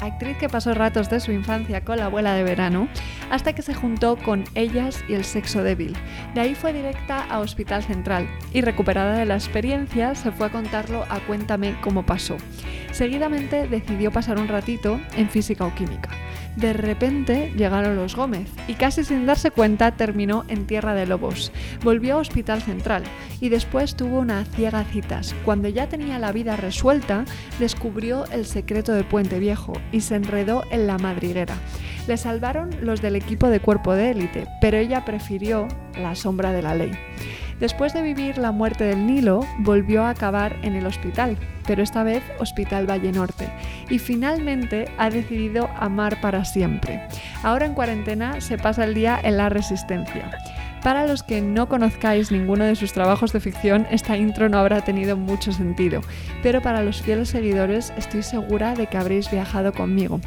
actriz que pasó ratos de su infancia con la abuela de verano, hasta que se juntó con ellas y el sexo débil. De ahí fue directa a Hospital Central y recuperada de la experiencia se fue a contarlo a Cuéntame cómo pasó. Seguidamente decidió pasar un ratito en física o química. De repente llegaron los Gómez y casi sin darse cuenta terminó en Tierra de Lobos. Volvió a Hospital Central y después tuvo una ciega citas. Cuando ya tenía la vida resuelta, descubrió el secreto de Puente Viejo y se enredó en la madriguera. Le salvaron los del equipo de cuerpo de élite, pero ella prefirió la sombra de la ley. Después de vivir la muerte del Nilo, volvió a acabar en el hospital, pero esta vez Hospital Valle Norte, y finalmente ha decidido amar para siempre. Ahora en cuarentena se pasa el día en la resistencia. Para los que no conozcáis ninguno de sus trabajos de ficción, esta intro no habrá tenido mucho sentido, pero para los fieles seguidores estoy segura de que habréis viajado conmigo.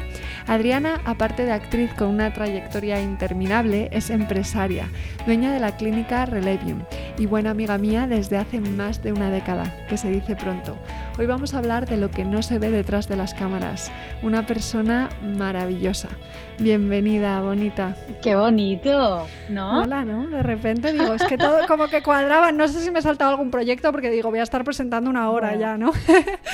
Adriana, aparte de actriz con una trayectoria interminable, es empresaria, dueña de la clínica Relevium y buena amiga mía desde hace más de una década, que se dice pronto. Hoy vamos a hablar de lo que no se ve detrás de las cámaras, una persona maravillosa. Bienvenida, bonita. Qué bonito, ¿no? Hola, ¿no? De repente digo, es que todo como que cuadraba. No sé si me he saltado algún proyecto porque digo, voy a estar presentando una hora ya, ¿no?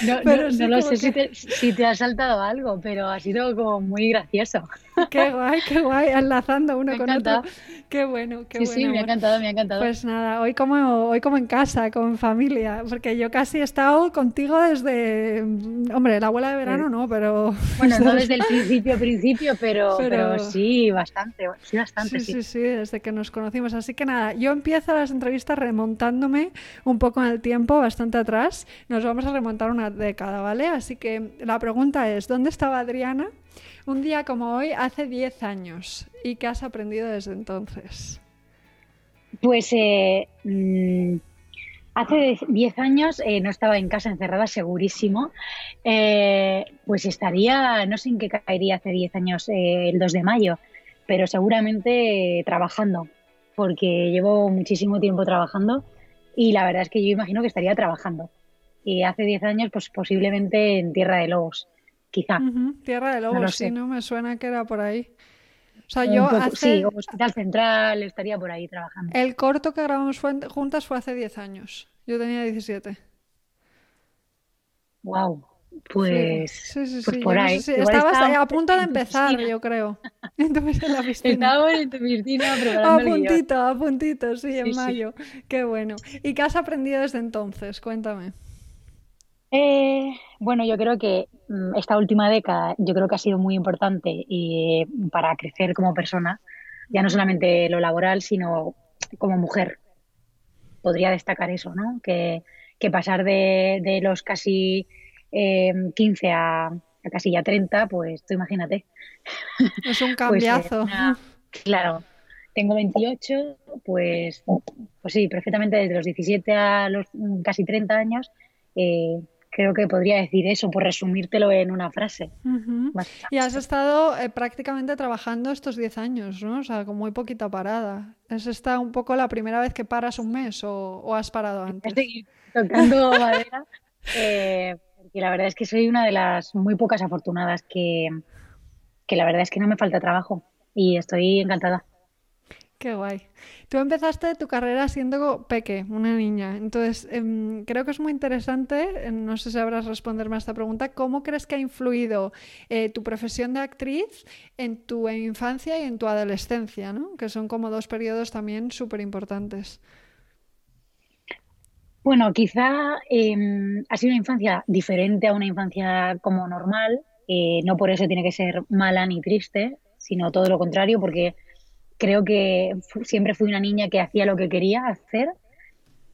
No, no, lo sé si, te, si te ha saltado algo, pero ha sido como muy gracioso. Qué guay, qué guay, enlazando uno con otro. Qué bueno, qué sí, bueno. Sí, me ha encantado, me ha encantado. Pues nada, hoy como, hoy como en casa, con familia, porque yo casi he estado contigo desde, hombre, la abuela de verano no, pero... Bueno, no desde el principio, principio, pero, pero... sí, bastante, sí, bastante, sí, sí. Sí, desde que nos conocimos. Así que nada, yo empiezo las entrevistas remontándome un poco en el tiempo, bastante atrás. Nos vamos a remontar una década, ¿vale? Así que la pregunta es, ¿dónde estaba Adriana? Un día como hoy, hace 10 años. ¿Y qué has aprendido desde entonces? Pues eh, mm, hace 10 años eh, no estaba en casa encerrada, segurísimo. Eh, pues estaría, no sé en qué caería hace 10 años, el 2 de mayo, pero seguramente trabajando, porque llevo muchísimo tiempo trabajando y la verdad es que yo imagino que estaría trabajando. Y hace 10 años, pues posiblemente en Tierra de Lobos quizá. Tierra de Lobos, sí, ¿no? Me suena que era por ahí. O sea, yo hace... Sí, Hospital Central, estaría por ahí trabajando. El corto que grabamos juntas fue hace 10 años. Yo tenía 17. Wow. Pues, sí, sí, pues por ahí. Estabas a punto de empezar, yo creo. Entonces en la. Estábamos en tu piscina A puntito, a puntito, sí, en mayo. Qué bueno. ¿Y qué has aprendido desde entonces? Cuéntame. Eh, bueno, yo creo que mm, esta última década yo creo que ha sido muy importante y, para crecer como persona, ya no solamente lo laboral, sino como mujer. Podría destacar eso, ¿no? Que, pasar de, los casi 15 eh, a, casi ya 30, pues tú imagínate. Es un pues, eh, cambiazo. claro, tengo 28, pues, pues sí, perfectamente desde los 17 a los casi 30 años. Eh, creo que podría decir eso, por resumírtelo en una frase. Y has estado eh, prácticamente trabajando estos 10 años, ¿no? O sea, con muy poquita parada. ¿Es esta un poco la primera vez que paras un mes o, has parado antes? Estoy tocando madera, eh, porque la verdad es que soy una de las muy pocas afortunadas que, que la verdad es que no me falta trabajo y estoy encantada. Qué guay. Tú empezaste tu carrera siendo peque, una niña. Entonces, em, creo que es muy interesante, em, no sé si sabrás responderme a esta pregunta, ¿cómo crees que ha influido eh, tu profesión de actriz en tu infancia y en tu adolescencia, ¿no? que son como dos periodos también súper importantes? Bueno, quizá em, ha sido una infancia diferente a una infancia como normal. Eh, no por eso tiene que ser mala ni triste, sino todo lo contrario, porque creo que siempre fui una niña que hacía lo que quería hacer,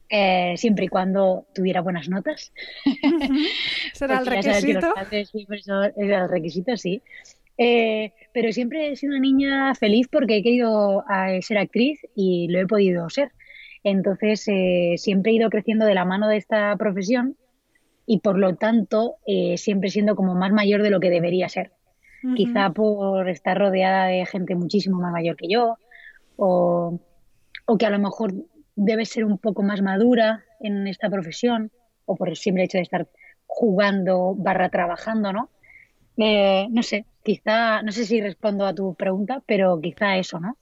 eh, siempre y cuando tuviera buenas notas. ¿Será el requisito? Era el requisito, sí. Eh, pero siempre he sido una niña feliz porque he querido eh, ser actriz y lo he podido ser. Entonces, eh, siempre he ido creciendo de la mano de esta profesión y por lo tanto, siempre siendo como más mayor de lo que debería ser. Quizá por estar rodeada de gente muchísimo más mayor que yo o, o que a lo mejor debe ser un poco más madura en esta profesión o por el simple hecho de estar jugando barra trabajando, ¿no? Eh, no sé, quizá, no sé si respondo a tu pregunta, pero quizá eso, ¿no?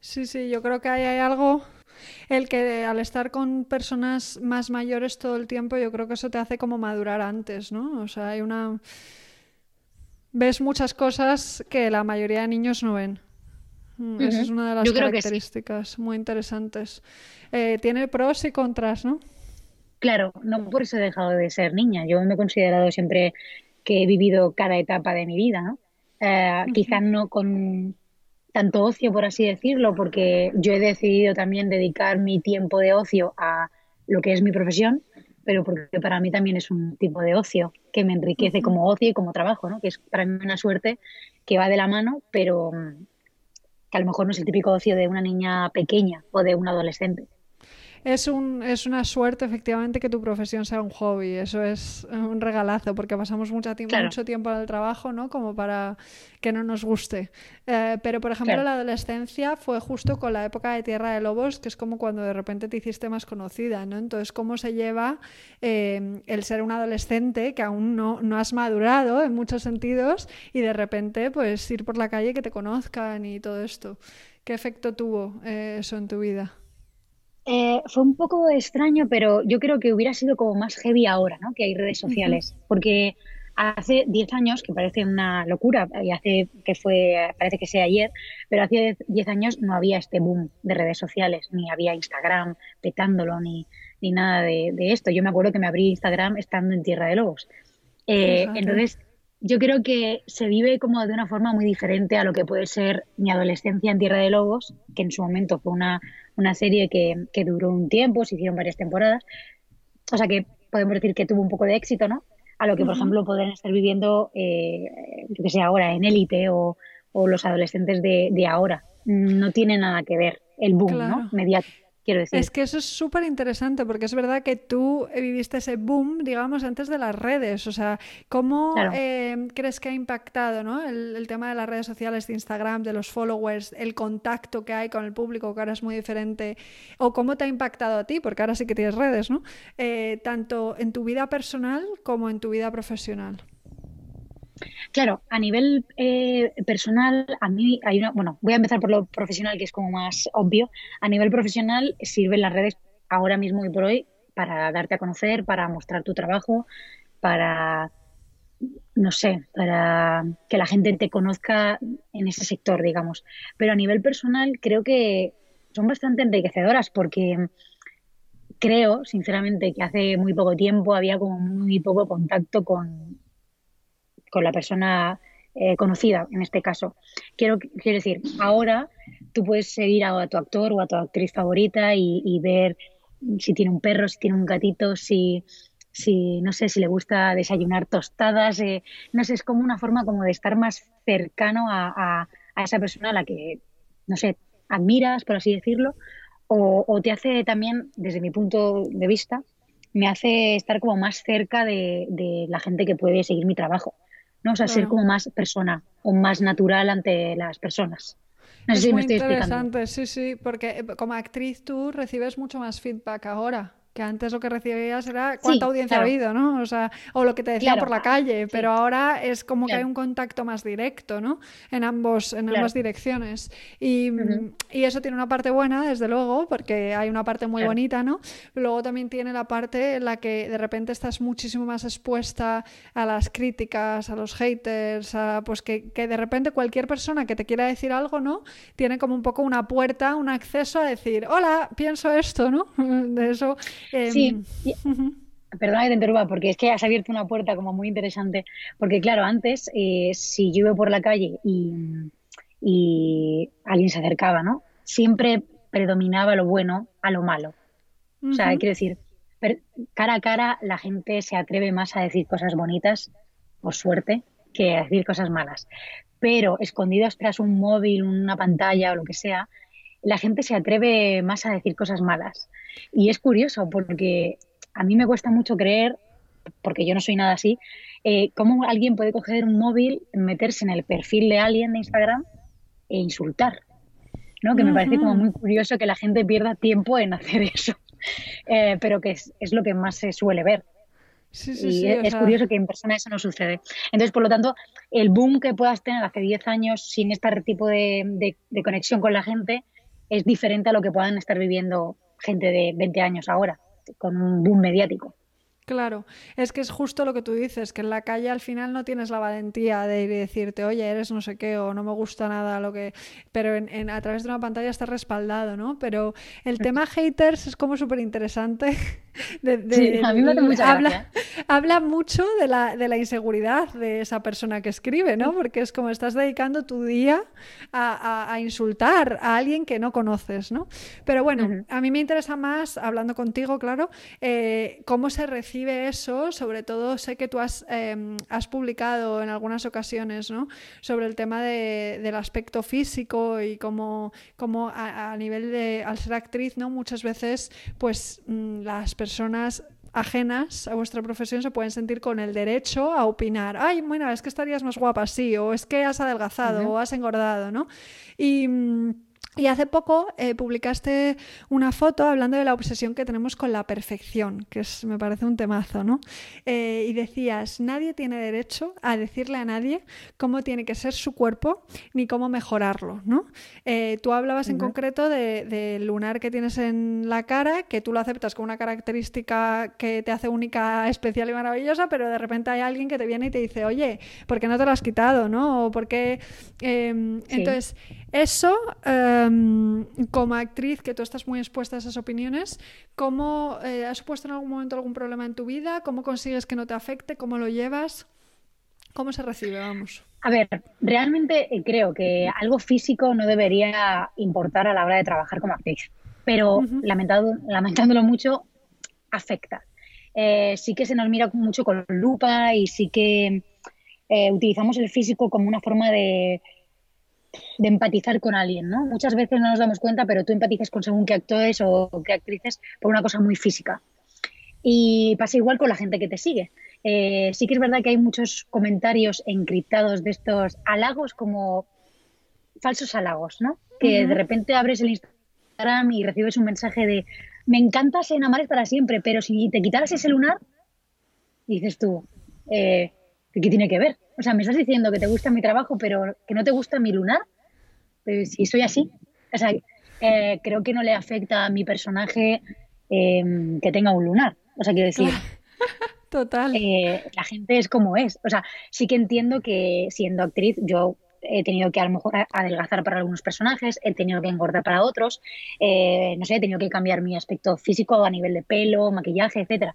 Sí, sí, yo creo que hay algo, el que al estar con personas más mayores todo el tiempo, yo creo que eso te hace como madurar antes, ¿no? O sea, hay una... Ves muchas cosas que la mayoría de niños no ven. Mm, esa es una de las características muy interesantes. Eh, tiene pros y contras, ¿no? Claro, no por eso he dejado de ser niña. Yo me he considerado siempre que he vivido cada etapa de mi vida, ¿no? Eh, quizás no con tanto ocio, por así decirlo, porque yo he decidido también dedicar mi tiempo de ocio a lo que es mi profesión, pero porque para mí también es un tipo de ocio que me enriquece como ocio y como trabajo, ¿no? Que es para mí una suerte que va de la mano, pero mm, que a lo mejor no es el típico ocio de una niña pequeña o de un adolescente es, un, es una suerte efectivamente que tu profesión sea un hobby. Eso es un regalazo porque pasamos mucho tiempo, mucho tiempo en el trabajo, ¿no? Como para que no nos guste. Eh, pero, por ejemplo, la adolescencia fue justo con la época de Tierra de Lobos, que es como cuando de repente te hiciste más conocida, ¿no? Entonces, ¿cómo se lleva eh, el ser un adolescente que aún no, no has madurado en muchos sentidos y de repente, pues, ir por la calle que te conozcan y todo esto? ¿Qué efecto tuvo eh, eso en tu vida? Eh, fue un poco extraño, pero yo creo que hubiera sido como más heavy ahora, ¿no? Que hay redes sociales. Porque hace 10 años, que parece una locura, y hace que fue, parece que sea ayer, pero hace 10 años no había este boom de redes sociales, ni había Instagram petándolo, ni, ni nada de, esto. Yo me acuerdo que me abrí Instagram estando en Tierra de Lobos. Eh, entonces, yo creo que se vive como de una forma muy diferente a lo que puede ser mi adolescencia en Tierra de Lobos, que en su momento fue una, una serie que, que duró un tiempo, se hicieron varias temporadas. O sea que podemos decir que tuvo un poco de éxito, ¿no? A lo que, por ejemplo, podrían estar viviendo, eh, yo que sé, ahora en élite o, o, los adolescentes de, de, ahora. No tiene nada que ver el boom, ¿no? Mediático. Es que eso es súper interesante porque es verdad que tú viviste ese boom, digamos, antes de las redes. O sea, ¿cómo eh, crees que ha impactado ¿no? el, tema de las redes sociales, de Instagram, de los followers, el contacto que hay con el público, que ahora es muy diferente? ¿O cómo te ha impactado a ti? Porque ahora sí que tienes redes, ¿no? Eh, tanto en tu vida personal como en tu vida profesional. Claro, a nivel eh, personal, a mí hay una, bueno, voy a empezar por lo profesional, que es como más obvio. A nivel profesional, sirven las redes ahora mismo y por hoy para darte a conocer, para mostrar tu trabajo, para, no sé, para que la gente te conozca en ese sector, digamos. Pero a nivel personal, creo que son bastante enriquecedoras porque creo, sinceramente, que hace muy poco tiempo había como muy poco contacto con con la persona eh, conocida, en este caso. Quiero, quiero decir, ahora tú puedes seguir a, tu actor o a tu actriz favorita y, ver si tiene un perro, si tiene un gatito, si, si no sé, si le gusta desayunar tostadas, eh, no sé, es como una forma como de estar más cercano a, a, esa persona a la que, no sé, admiras, por así decirlo, o, o, te hace también, desde mi punto de vista, me hace estar como más cerca de, de la gente que puede seguir mi trabajo. ¿No? O sea, ser como más persona o más natural ante las personas. No sé es si muy me estoy interesante, sí, sí, porque eh, como actriz tú recibes mucho más feedback ahora que antes lo que recibías era cuánta audiencia ha habido, ¿no? O sea, o lo que te decían por la calle, pero ahora es como que hay un contacto más directo, ¿no? En ambos, en ambas direcciones. Y, y, eso tiene una parte buena, desde luego, porque hay una parte muy bonita, ¿no? Luego también tiene la parte en la que de repente estás muchísimo más expuesta a las críticas, a los haters, a, pues que, que de repente cualquier persona que te quiera decir algo, ¿no? Tiene como un poco una puerta, un acceso a decir, hola, pienso esto, ¿no? De eso sí. Em, perdona que te interrumpa, porque es que has abierto una puerta como muy interesante. Porque, claro, antes, eh, si yo iba por la calle y, alguien se acercaba, ¿no? Siempre predominaba lo bueno a lo malo. O sea, quiero decir, cara a cara la gente se atreve más a decir cosas bonitas, por suerte, que a decir cosas malas. Pero escondidos tras un móvil, una pantalla o lo que sea, la gente se atreve más a decir cosas malas. Y es curioso porque a mí me cuesta mucho creer, porque yo no soy nada así, eh, cómo alguien puede coger un móvil, meterse en el perfil de alguien de Instagram e insultar. ¿no? Que me parece como muy curioso que la gente pierda tiempo en hacer eso, eh, pero que es, lo que más se suele ver. Sí, sí, y es, curioso que en persona eso no sucede. Entonces, por lo tanto, el boom que puedas tener hace 10 años sin este tipo de, de conexión con la gente es diferente a lo que puedan estar viviendo gente de 20 años ahora, con un boom mediático. Claro, es que es justo lo que tú dices, que en la calle al final no tienes la valentía de ir y decirte, oye, eres no sé qué o no me gusta nada lo que... Pero en, a través de una pantalla está respaldado, ¿no? Pero el tema haters es como súper interesante. sí, a mí me hace mucha habla, habla mucho de la, de la, inseguridad de esa persona que escribe, ¿no? Porque es como estás dedicando tu día a, a, insultar a alguien que no conoces, ¿no? Pero bueno, a mí me interesa más, hablando contigo, claro, eh, cómo se recibe eso, sobre todo sé que tú has, em, has publicado en algunas ocasiones ¿no? sobre el tema del aspecto físico y cómo, cómo a, nivel de, al ser actriz, ¿no? muchas veces pues mm, las personas ajenas a vuestra profesión se pueden sentir con el derecho a opinar. Ay, bueno, es que estarías más guapa así, o es que has adelgazado, o has engordado, ¿no? Y mm, y hace poco eh, publicaste una foto hablando de la obsesión que tenemos con la perfección, que es, me parece un temazo, ¿no? Eh, y decías, nadie tiene derecho a decirle a nadie cómo tiene que ser su cuerpo ni cómo mejorarlo, ¿no? Eh, tú hablabas en concreto del lunar que tienes en la cara, que tú lo aceptas como una característica que te hace única, especial y maravillosa, pero de repente hay alguien que te viene y te dice, oye, ¿por qué no te lo has quitado, no? O por qué... Em, entonces, eso, em, como actriz, que tú estás muy expuesta a esas opiniones, ¿cómo eh, has supuesto en algún momento algún problema en tu vida? ¿Cómo consigues que no te afecte? ¿Cómo lo llevas? ¿Cómo se recibe? Vamos. A ver, realmente eh, creo que algo físico no debería importar a la hora de trabajar como actriz, pero lamentándolo mucho, afecta. Eh, sí que se nos mira mucho con lupa y sí que utilizamos el físico como una forma de, de empatizar con alguien, ¿no? Muchas veces no nos damos cuenta, pero tú empatizas con según qué actores o qué actrices por una cosa muy física. Y pasa igual con la gente que te sigue. Eh, sí que es verdad que hay muchos comentarios encriptados de estos halagos como falsos halagos, ¿no? Que de repente abres el Instagram y recibes un mensaje de me encantas en Amares para siempre, pero si te quitaras ese lunar, dices tú, eh, ¿qué tiene que ver? O sea, me estás diciendo que te gusta mi trabajo, pero que no te gusta mi lunar. Pues si soy así. O sea, eh, creo que no le afecta a mi personaje em, que tenga un lunar. O sea, quiero decir. Total. Eh, la gente es como es. O sea, sí que entiendo que siendo actriz yo he tenido que a lo mejor adelgazar para algunos personajes, he tenido que engordar para otros, eh, no sé, he tenido que cambiar mi aspecto físico a nivel de pelo, maquillaje, etcétera.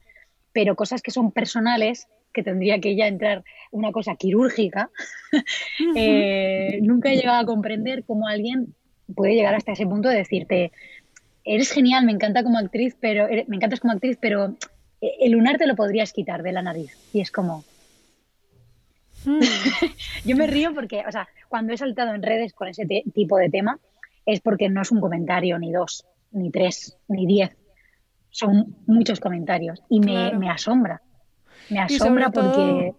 Pero cosas que son personales que tendría que ya entrar una cosa quirúrgica, eh, nunca he llegado a comprender cómo alguien puede llegar hasta ese punto de decirte, eres genial, me encanta como actriz, pero me encantas como actriz, pero eh, el lunar te lo podrías quitar de la nariz. Y es como... Hmm. Yo me río porque, o sea, cuando he saltado en redes con ese tipo de tema, es porque no es un comentario, ni dos, ni tres, ni diez. Son muchos comentarios y me, me asombra me asombra porque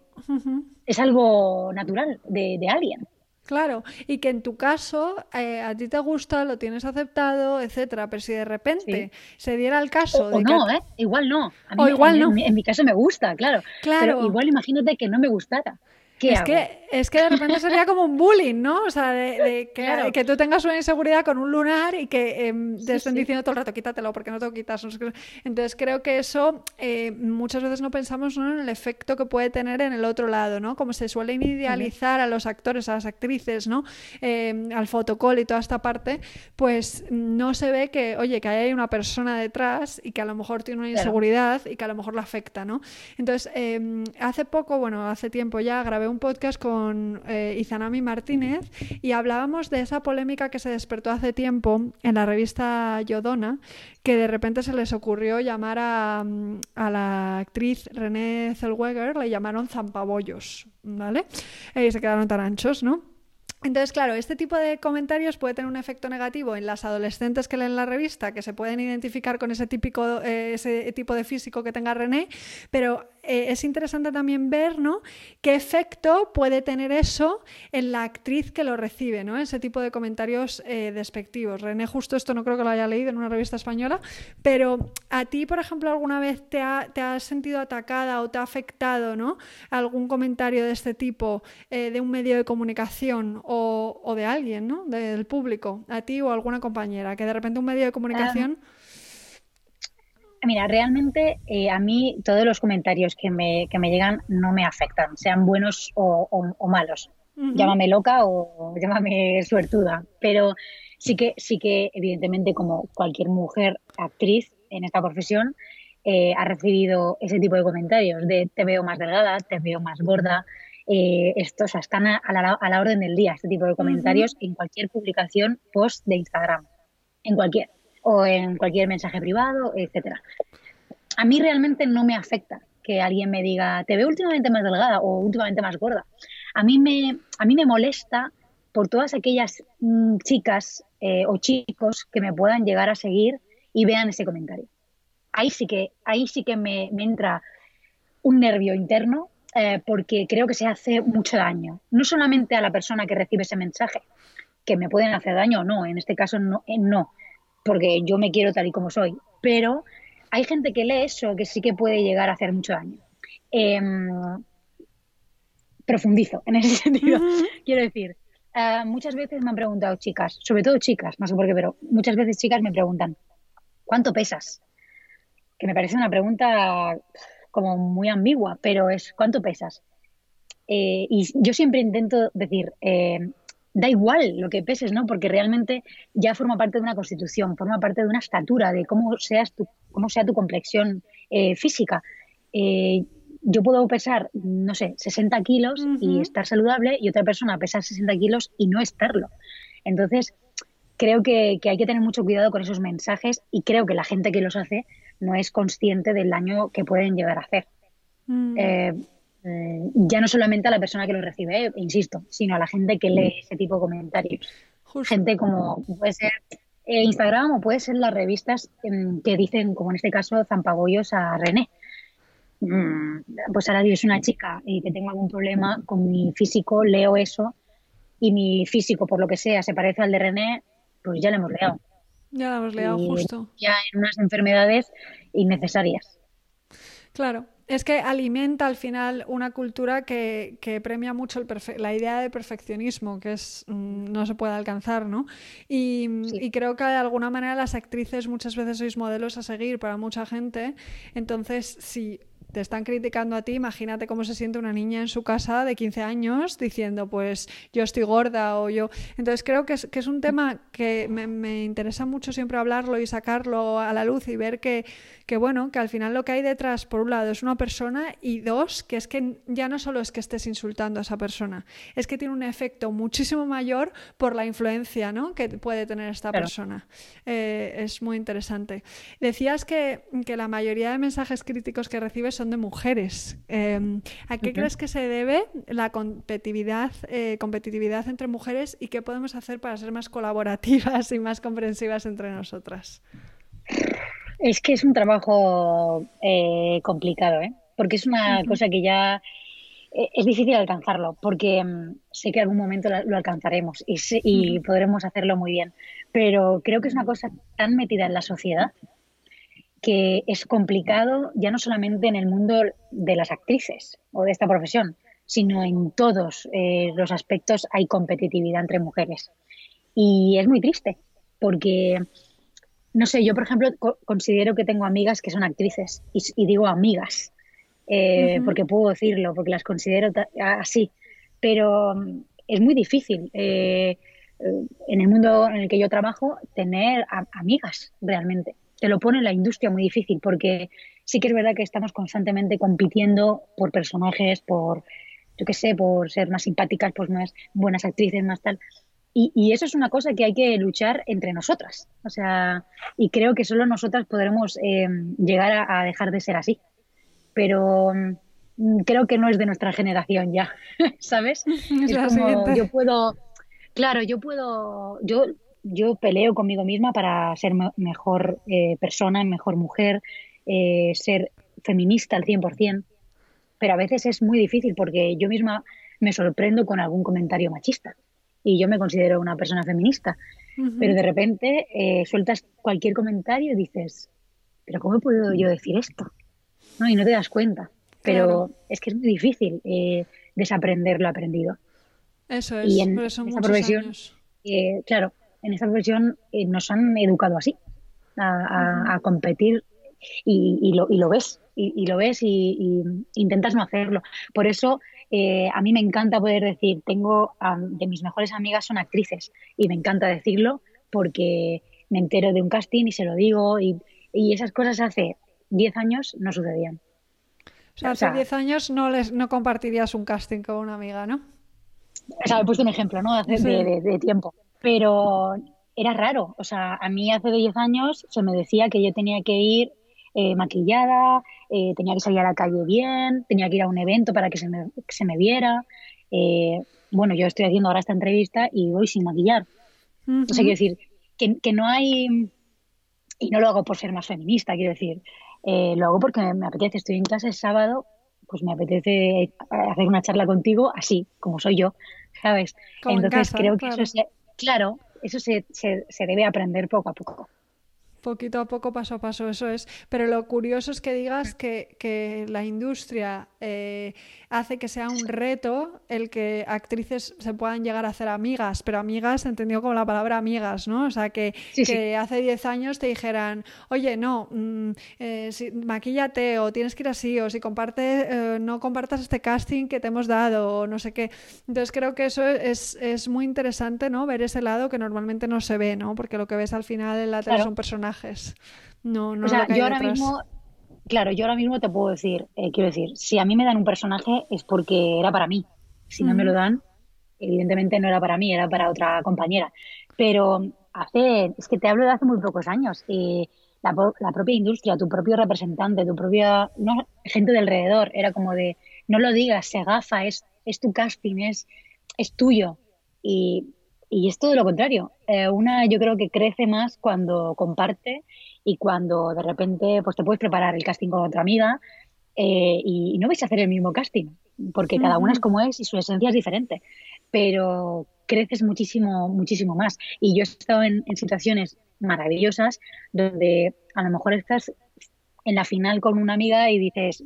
es algo natural de, alguien. Claro, y que en tu caso eh, a ti te gusta, lo tienes aceptado, etcétera, pero si de repente se diera el caso o, de no, ¿eh? igual no. o igual no. En, mi caso me gusta, claro. Claro. Pero igual imagínate que no me gustara es, Que, es que de repente sería como un bullying, ¿no? O sea, de, que, tú tengas una inseguridad con un lunar y que em, te estén diciendo todo el rato, quítatelo porque no te lo quitas. Entonces creo que eso eh, muchas veces no pensamos en el efecto que puede tener en el otro lado, ¿no? Como se suelen idealizar a los actores, a las actrices, ¿no? Em, al fotocall y toda esta parte, pues no se ve que, oye, que hay una persona detrás y que a lo mejor tiene una inseguridad y que a lo mejor la afecta, ¿no? Entonces, em, hace poco, bueno, hace tiempo ya grabé un podcast con eh, Izanami Martínez y hablábamos de esa polémica que se despertó hace tiempo en la revista Yodona, que de repente se les ocurrió llamar a, a la actriz René Zellweger, le llamaron zampabollos, ¿vale? Y se quedaron tan anchos, ¿no? Entonces, claro, este tipo de comentarios puede tener un efecto negativo en las adolescentes que leen la revista, que se pueden identificar con ese, típico, eh, ese tipo de físico que tenga René, pero eh, es interesante también ver ¿no? qué efecto puede tener eso en la actriz que lo recibe, ¿no? ese tipo de comentarios eh, despectivos. René, justo esto no creo que lo haya leído en una revista española, pero a ti, por ejemplo, alguna vez te, te has sentido atacada o te ha afectado ¿no? algún comentario de este tipo de un medio de comunicación? o, de alguien, ¿no? Del público, a ti o a alguna compañera, que de repente un medio de comunicación... Mira, realmente eh, a mí todos los comentarios que me, que me llegan no me afectan, sean buenos o, malos. Llámame loca o llámame suertuda, pero sí que, sí que evidentemente como cualquier mujer actriz en esta profesión eh, ha recibido ese tipo de comentarios de te veo más delgada, te veo más gorda, eh, estos están a, la, orden del día, este tipo de comentarios en cualquier publicación post de Instagram, en cualquier, o en cualquier mensaje privado, etcétera. A mí realmente no me afecta que alguien me diga, te veo últimamente más delgada o últimamente más gorda. A mí me, a mí me molesta por todas aquellas mm, chicas eh, o chicos que me puedan llegar a seguir y vean ese comentario. Ahí sí que, ahí sí que me entra un nervio interno eh, porque creo que se hace mucho daño, no solamente a la persona que recibe ese mensaje, que me pueden hacer daño o no, en este caso no, eh, no, porque yo me quiero tal y como soy, pero hay gente que lee eso que sí que puede llegar a hacer mucho daño. Em, profundizo en ese sentido. Quiero decir, eh, muchas veces me han preguntado chicas, sobre todo chicas, no sé por qué, pero muchas veces chicas me preguntan, ¿cuánto pesas? Que me parece una pregunta como muy ambigua, pero es ¿cuánto pesas? Eh, y yo siempre intento decir, eh, da igual lo que peses, ¿no? Porque realmente ya forma parte de una constitución, forma parte de una estatura, de cómo, seas tu, cómo sea tu complexión eh, física. yo puedo pesar, no sé, 60 kilos y estar saludable y otra persona pesar 60 kilos y no estarlo. Entonces, creo que, que hay que tener mucho cuidado con esos mensajes y creo que la gente que los hace no es consciente del daño que pueden llegar a hacer. Mm. Eh, eh, ya no solamente a la persona que lo recibe, insisto, sino a la gente que lee ese tipo de comentarios. Gente como puede ser eh, Instagram o puede ser las revistas em, que dicen, como en este caso, zampagollos a René. Mm, pues ahora yo soy una chica y que tengo algún problema con mi físico, leo eso y mi físico, por lo que sea, se parece al de René, pues ya le hemos leado. Ya lo hemos leído justo. Ya en unas enfermedades innecesarias. Claro, es que alimenta al final una cultura que, premia mucho la idea de perfeccionismo, que es mm, no se puede alcanzar, ¿no? Y, y, creo que de alguna manera las actrices muchas veces sois modelos a seguir para mucha gente. Entonces, si te están criticando a ti, imagínate cómo se siente una niña en su casa de 15 años diciendo, pues yo estoy gorda o yo... Entonces creo que es, que es un tema que me, me, interesa mucho siempre hablarlo y sacarlo a la luz y ver que, que, bueno, que al final lo que hay detrás, por un lado, es una persona y dos, que es que ya no solo es que estés insultando a esa persona, es que tiene un efecto muchísimo mayor por la influencia ¿no? que puede tener esta persona. Eh, es muy interesante. Decías que, que la mayoría de mensajes críticos que recibes de mujeres. Em, ¿A qué crees que se debe la competitividad, eh, competitividad entre mujeres y qué podemos hacer para ser más colaborativas y más comprensivas entre nosotras? Es que es un trabajo eh, complicado, ¿eh? porque es una cosa que ya es difícil alcanzarlo, porque em, sé que en algún momento lo alcanzaremos y, y podremos hacerlo muy bien, pero creo que es una cosa tan metida en la sociedad que es complicado ya no solamente en el mundo de las actrices o de esta profesión, sino en todos eh, los aspectos hay competitividad entre mujeres. Y es muy triste, porque, no sé, yo por ejemplo considero que tengo amigas que son actrices, y, digo amigas, eh, porque puedo decirlo, porque las considero así, pero es muy difícil. Eh, en el mundo en el que yo trabajo, tener amigas realmente te lo pone la industria muy difícil porque sí que es verdad que estamos constantemente compitiendo por personajes, por, yo qué sé, por ser más simpáticas, pues más buenas actrices, más tal. Y, eso es una cosa que hay que luchar entre nosotras. O sea, y creo que solo nosotras podremos eh, llegar a, dejar de ser así. Pero mm, creo que no es de nuestra generación ya, ¿sabes? Es, como, yo puedo, claro, yo puedo, yo, yo peleo conmigo misma para ser mejor eh, persona, mejor mujer, eh, ser feminista al 100%, pero a veces es muy difícil porque yo misma me sorprendo con algún comentario machista y yo me considero una persona feminista, pero de repente eh, sueltas cualquier comentario y dices, pero ¿cómo he podido yo decir esto? ¿No? Y no te das cuenta, pero es que es muy difícil eh, desaprender lo aprendido. Eso es, y en esa profesión, claro, en esa profesión nos han educado así, a, competir y, lo, y, lo, ves, y, lo ves y, intentas no hacerlo. Por eso eh, a mí me encanta poder decir, tengo de mis mejores amigas son actrices y me encanta decirlo porque me entero de un casting y se lo digo y, esas cosas hace 10 años no sucedían. O sea, hace 10 años no, les, no compartirías un casting con una amiga, ¿no? O sea, he puesto un ejemplo, ¿no? Hace de, tiempo. Pero era raro. O sea, a mí hace 10 años se me decía que yo tenía que ir eh, maquillada, eh, tenía que salir a la calle bien, tenía que ir a un evento para que se me, se me viera. Eh, bueno, yo estoy haciendo ahora esta entrevista y voy sin maquillar. O sea, quiero decir, que, que, no hay... Y no lo hago por ser más feminista, quiero decir. lo hago porque me, apetece. Estoy en clase el sábado, pues me apetece hacer una charla contigo así, como soy yo, ¿sabes? Entonces creo que eso se... Claro, eso se, se, se debe aprender poco a poco. Poquito a poco, paso a paso, eso es. Pero lo curioso es que digas que, que la industria eh, hace que sea un reto el que actrices se puedan llegar a hacer amigas, pero amigas entendido como la palabra amigas, ¿no? O sea, que, que hace 10 años te dijeran, oye, no, mm, eh, si, maquíllate o tienes que ir así, o si comparte, eh, no compartas este casting que te hemos dado, o no sé qué. Entonces creo que eso es, es, muy interesante, ¿no? Ver ese lado que normalmente no se ve, ¿no? Porque lo que ves al final en la tele son personajes no, no o sea, yo ahora mismo, claro, yo ahora mismo te puedo decir, eh, quiero decir, si a mí me dan un personaje es porque era para mí. Si no me lo dan, evidentemente no era para mí, era para otra compañera. Pero hace, es que te hablo de hace muy pocos años. y la, la, propia industria, tu propio representante, tu propia no, gente de alrededor, era como de, no lo digas, se agafa, es, es tu casting, es, es tuyo. Y y es todo lo contrario. Eh, una yo creo que crece más cuando comparte y cuando de repente pues te puedes preparar el casting con otra amiga eh, y, no vais a hacer el mismo casting, porque cada una es como es y su esencia es diferente. Pero creces muchísimo, muchísimo más. Y yo he estado en, situaciones maravillosas donde a lo mejor estás en la final con una amiga y dices,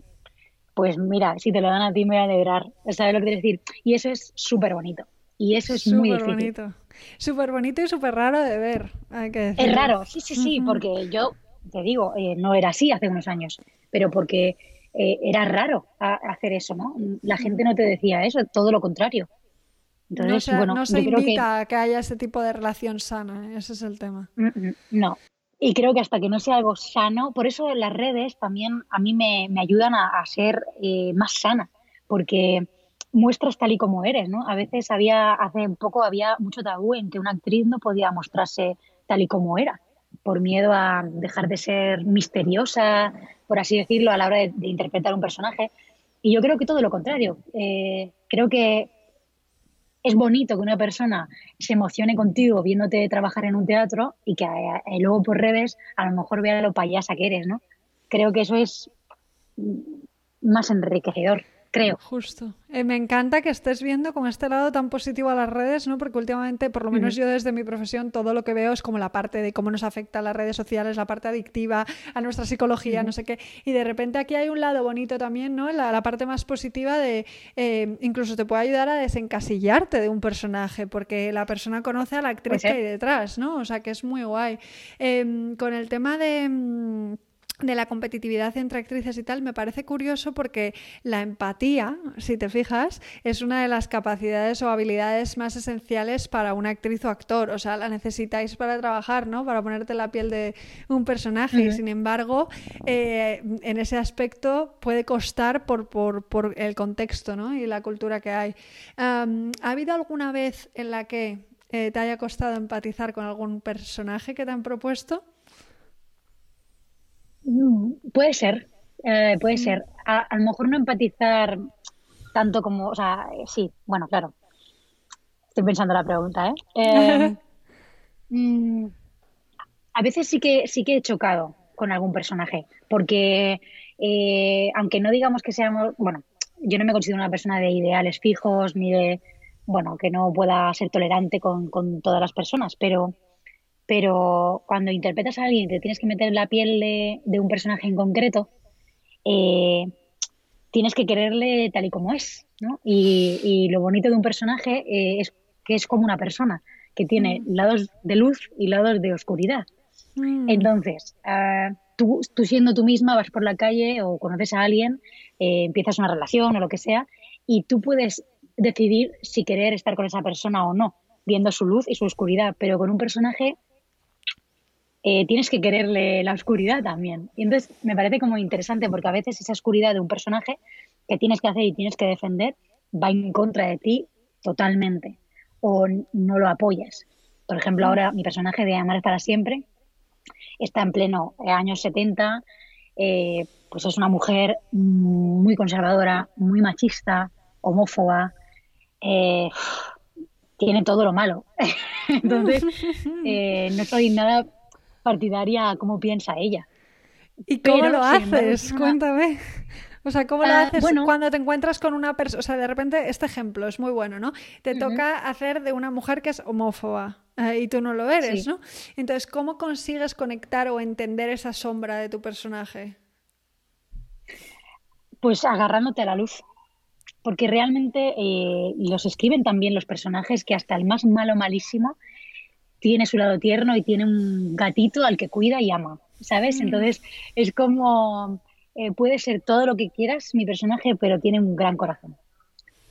pues mira, si te lo dan a ti me voy a alegrar. ¿Sabes lo que quiero decir? Y eso es súper bonito. Y eso es muy difícil. bonito. Súper bonito y súper raro de ver, hay que Es raro, sí, sí, sí, porque yo, te digo, eh, no era así hace unos años, pero porque eh, era raro hacer eso, ¿no? La gente no te decía eso, todo lo contrario. Entonces, no se, bueno, no se invita a que haya ese tipo de relación sana, ¿eh? ese es el tema. Mm, mm, no, y creo que hasta que no sea algo sano, por eso las redes también a mí me, me ayudan a, a ser más sana, porque muestras tal y como eres, ¿no? A veces había, hace poco había mucho tabú en que una actriz no podía mostrarse tal y como era, por miedo a dejar de ser misteriosa, por así decirlo, a la hora de, interpretar un personaje. Y yo creo que todo lo contrario. Eh, creo que es bonito que una persona se emocione contigo viéndote trabajar en un teatro y que eh, luego por redes a lo mejor vea lo payasa que eres, ¿no? Creo que eso es más enriquecedor creo. Justo. Eh, me encanta que estés viendo con este lado tan positivo a las redes, ¿no? Porque últimamente, por lo menos yo desde mi profesión, todo lo que veo es como la parte de cómo nos afecta las redes sociales, la parte adictiva a nuestra psicología, no sé qué. Y de repente aquí hay un lado bonito también, ¿no? La, la parte más positiva de eh, incluso te puede ayudar a desencasillarte de un personaje, porque la persona conoce a la actriz que hay detrás, ¿no? O sea que es muy guay. Em, con el tema de mm, de la competitividad entre actrices y tal, me parece curioso porque la empatía, si te fijas, es una de las capacidades o habilidades más esenciales para una actriz o actor. O sea, la necesitáis para trabajar, ¿no? Para ponerte la piel de un personaje. Y sin embargo, eh, en ese aspecto puede costar por, por, el contexto ¿no? y la cultura que hay. ¿Ha habido alguna vez en la que eh, te haya costado empatizar con algún personaje que te han propuesto? Mm, puede ser, eh, puede ser. A, lo mejor no empatizar tanto como, o sea, eh, sí, bueno, claro. Estoy pensando la pregunta, ¿eh? eh mm, a veces sí que sí que he chocado con algún personaje, porque aunque no digamos que seamos, bueno, yo no me considero una persona de ideales fijos ni de, bueno, que no pueda ser tolerante con, con todas las personas, pero pero cuando interpretas a alguien y te tienes que meter en la piel de, un personaje en concreto, eh, tienes que quererle tal y como es, ¿no? Y, lo bonito de un personaje eh, es que es como una persona, que tiene mm. lados de luz y lados de oscuridad. Mm. Entonces, ah, tú, siendo tú misma vas por la calle o conoces a alguien, eh, empiezas una relación o lo que sea, y tú puedes decidir si querer estar con esa persona o no, viendo su luz y su oscuridad, pero con un personaje eh, tienes que quererle la oscuridad también. Y entonces me parece como interesante porque a veces esa oscuridad de un personaje que tienes que hacer y tienes que defender va en contra de ti totalmente o no lo apoyas. Por ejemplo, ahora mi personaje de Amar para siempre está en pleno eh, años 70, eh, pues es una mujer muy conservadora, muy machista, homófoba, tiene todo lo malo. Entonces, no soy nada partidaria a cómo piensa ella. ¿Y cómo lo haces? Cuéntame. O sea, ¿cómo lo ah, haces cuando te encuentras con una persona? O sea, de repente, este ejemplo es muy bueno, ¿no? Te toca hacer de una mujer que es homófoba eh, y tú no lo eres, ¿no? Entonces, ¿cómo consigues conectar o entender esa sombra de tu personaje? Pues agarrándote a la luz. Porque realmente eh, los escriben también los personajes que hasta el más malo, malísimo, tiene su lado tierno y tiene un gatito al que cuida y ama, ¿sabes? Mm. Entonces es como, eh, puede ser todo lo que quieras mi personaje, pero tiene un gran corazón,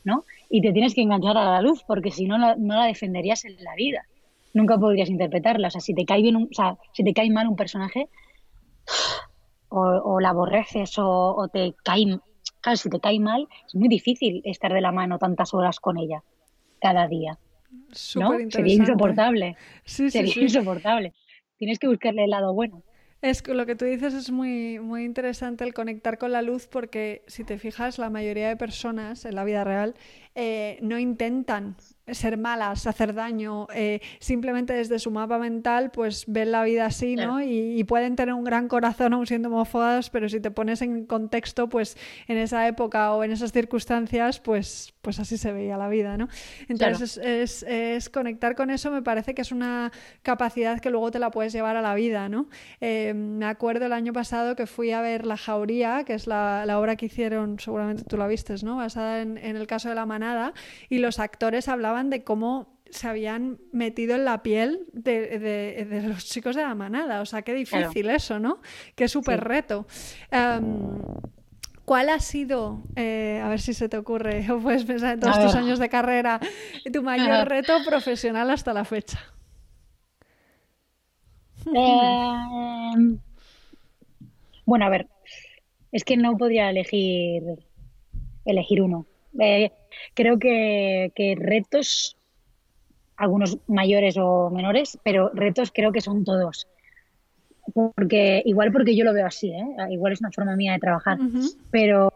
¿no? Y te tienes que enganchar a la luz porque si no, no la defenderías en la vida. Nunca podrías interpretarla. O sea, si te cae bien, un, o sea, si te cae mal un personaje, o, la aborreces o, o, te cae, claro, si te cae mal, es muy difícil estar de la mano tantas horas con ella cada día. Sería insoportable. Sería insoportable. Tienes que buscarle el lado bueno. Es que lo que tú dices es muy, muy interesante el conectar con la luz porque si te fijas, la mayoría de personas en la vida real eh, no intentan ser malas, hacer daño, eh, simplemente desde su mapa mental, pues ven la vida así, ¿no? Y, pueden tener un gran corazón aún siendo homófobas, pero si te pones en contexto, pues en esa época o en esas circunstancias, pues, pues así se veía la vida, ¿no? Entonces es, conectar con eso, me parece que es una capacidad que luego te la puedes llevar a la vida, ¿no? Eh, me acuerdo el año pasado que fui a ver La Jauría, que es la, obra que hicieron, seguramente tú la vistes, ¿no? Basada en, en el caso de la manada, y los actores hablaban de cómo se habían metido en la piel de, los chicos de la manada. O sea, qué difícil eso, ¿no? Qué súper reto. Em, ¿Cuál ha sido, eh, a ver si se te ocurre, o puedes pensar en todos tus años de carrera, tu mayor reto profesional hasta la fecha? Em, bueno, a ver, es que no podría elegir elegir uno. Eh, creo que, retos, algunos mayores o menores, pero retos creo que son todos. Porque, igual porque yo lo veo así, ¿eh? igual es una forma mía de trabajar, pero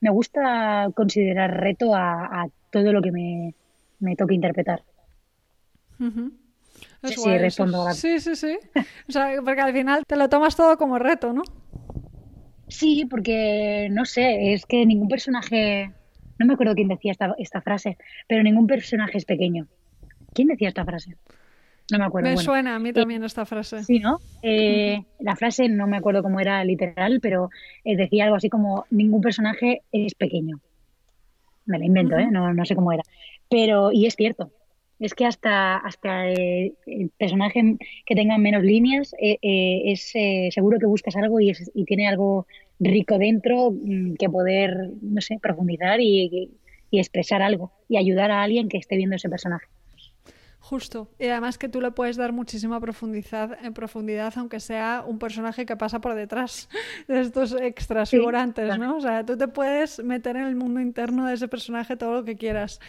me gusta considerar reto a, todo lo que me, me toque interpretar. sí, respondo sí, sí, sí. O sea, porque al final te lo tomas todo como reto, ¿no? Sí, porque no sé, es que ningún personaje no me acuerdo quién decía esta, esta frase, pero ningún personaje es pequeño. ¿Quién decía esta frase? No me acuerdo. Me suena a mí también esta frase. Sí, ¿no? Eh, la frase no me acuerdo cómo era literal, pero eh, decía algo así como ningún personaje es pequeño. Me la invento, ¿eh? No, no sé cómo era. Pero, y es cierto. Es que hasta, hasta el personaje que tenga menos líneas eh, eh, es seguro que buscas algo y, y, tiene algo rico dentro mm, que poder, no sé, profundizar y, y expresar algo y ayudar a alguien que esté viendo ese personaje. Justo. Y además que tú le puedes dar muchísima profundidad, en profundidad, aunque sea un personaje que pasa por detrás de estos extras figurantes, ¿no? O sea, tú te puedes meter en el mundo interno de ese personaje todo lo que quieras.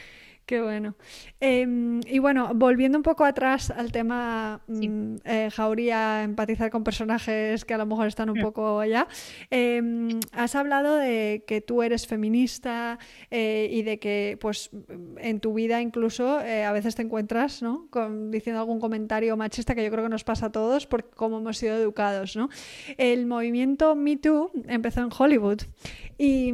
Qué bueno. Em, y bueno, volviendo un poco atrás al tema mm, eh, Jauría, empatizar con personajes que a lo mejor están un mm. poco allá, em, has hablado de que tú eres feminista eh, y de que pues en tu vida incluso eh, a veces te encuentras ¿no? Con, diciendo algún comentario machista que yo creo que nos pasa a todos por cómo hemos sido educados. ¿no? El movimiento Me Too empezó en Hollywood y,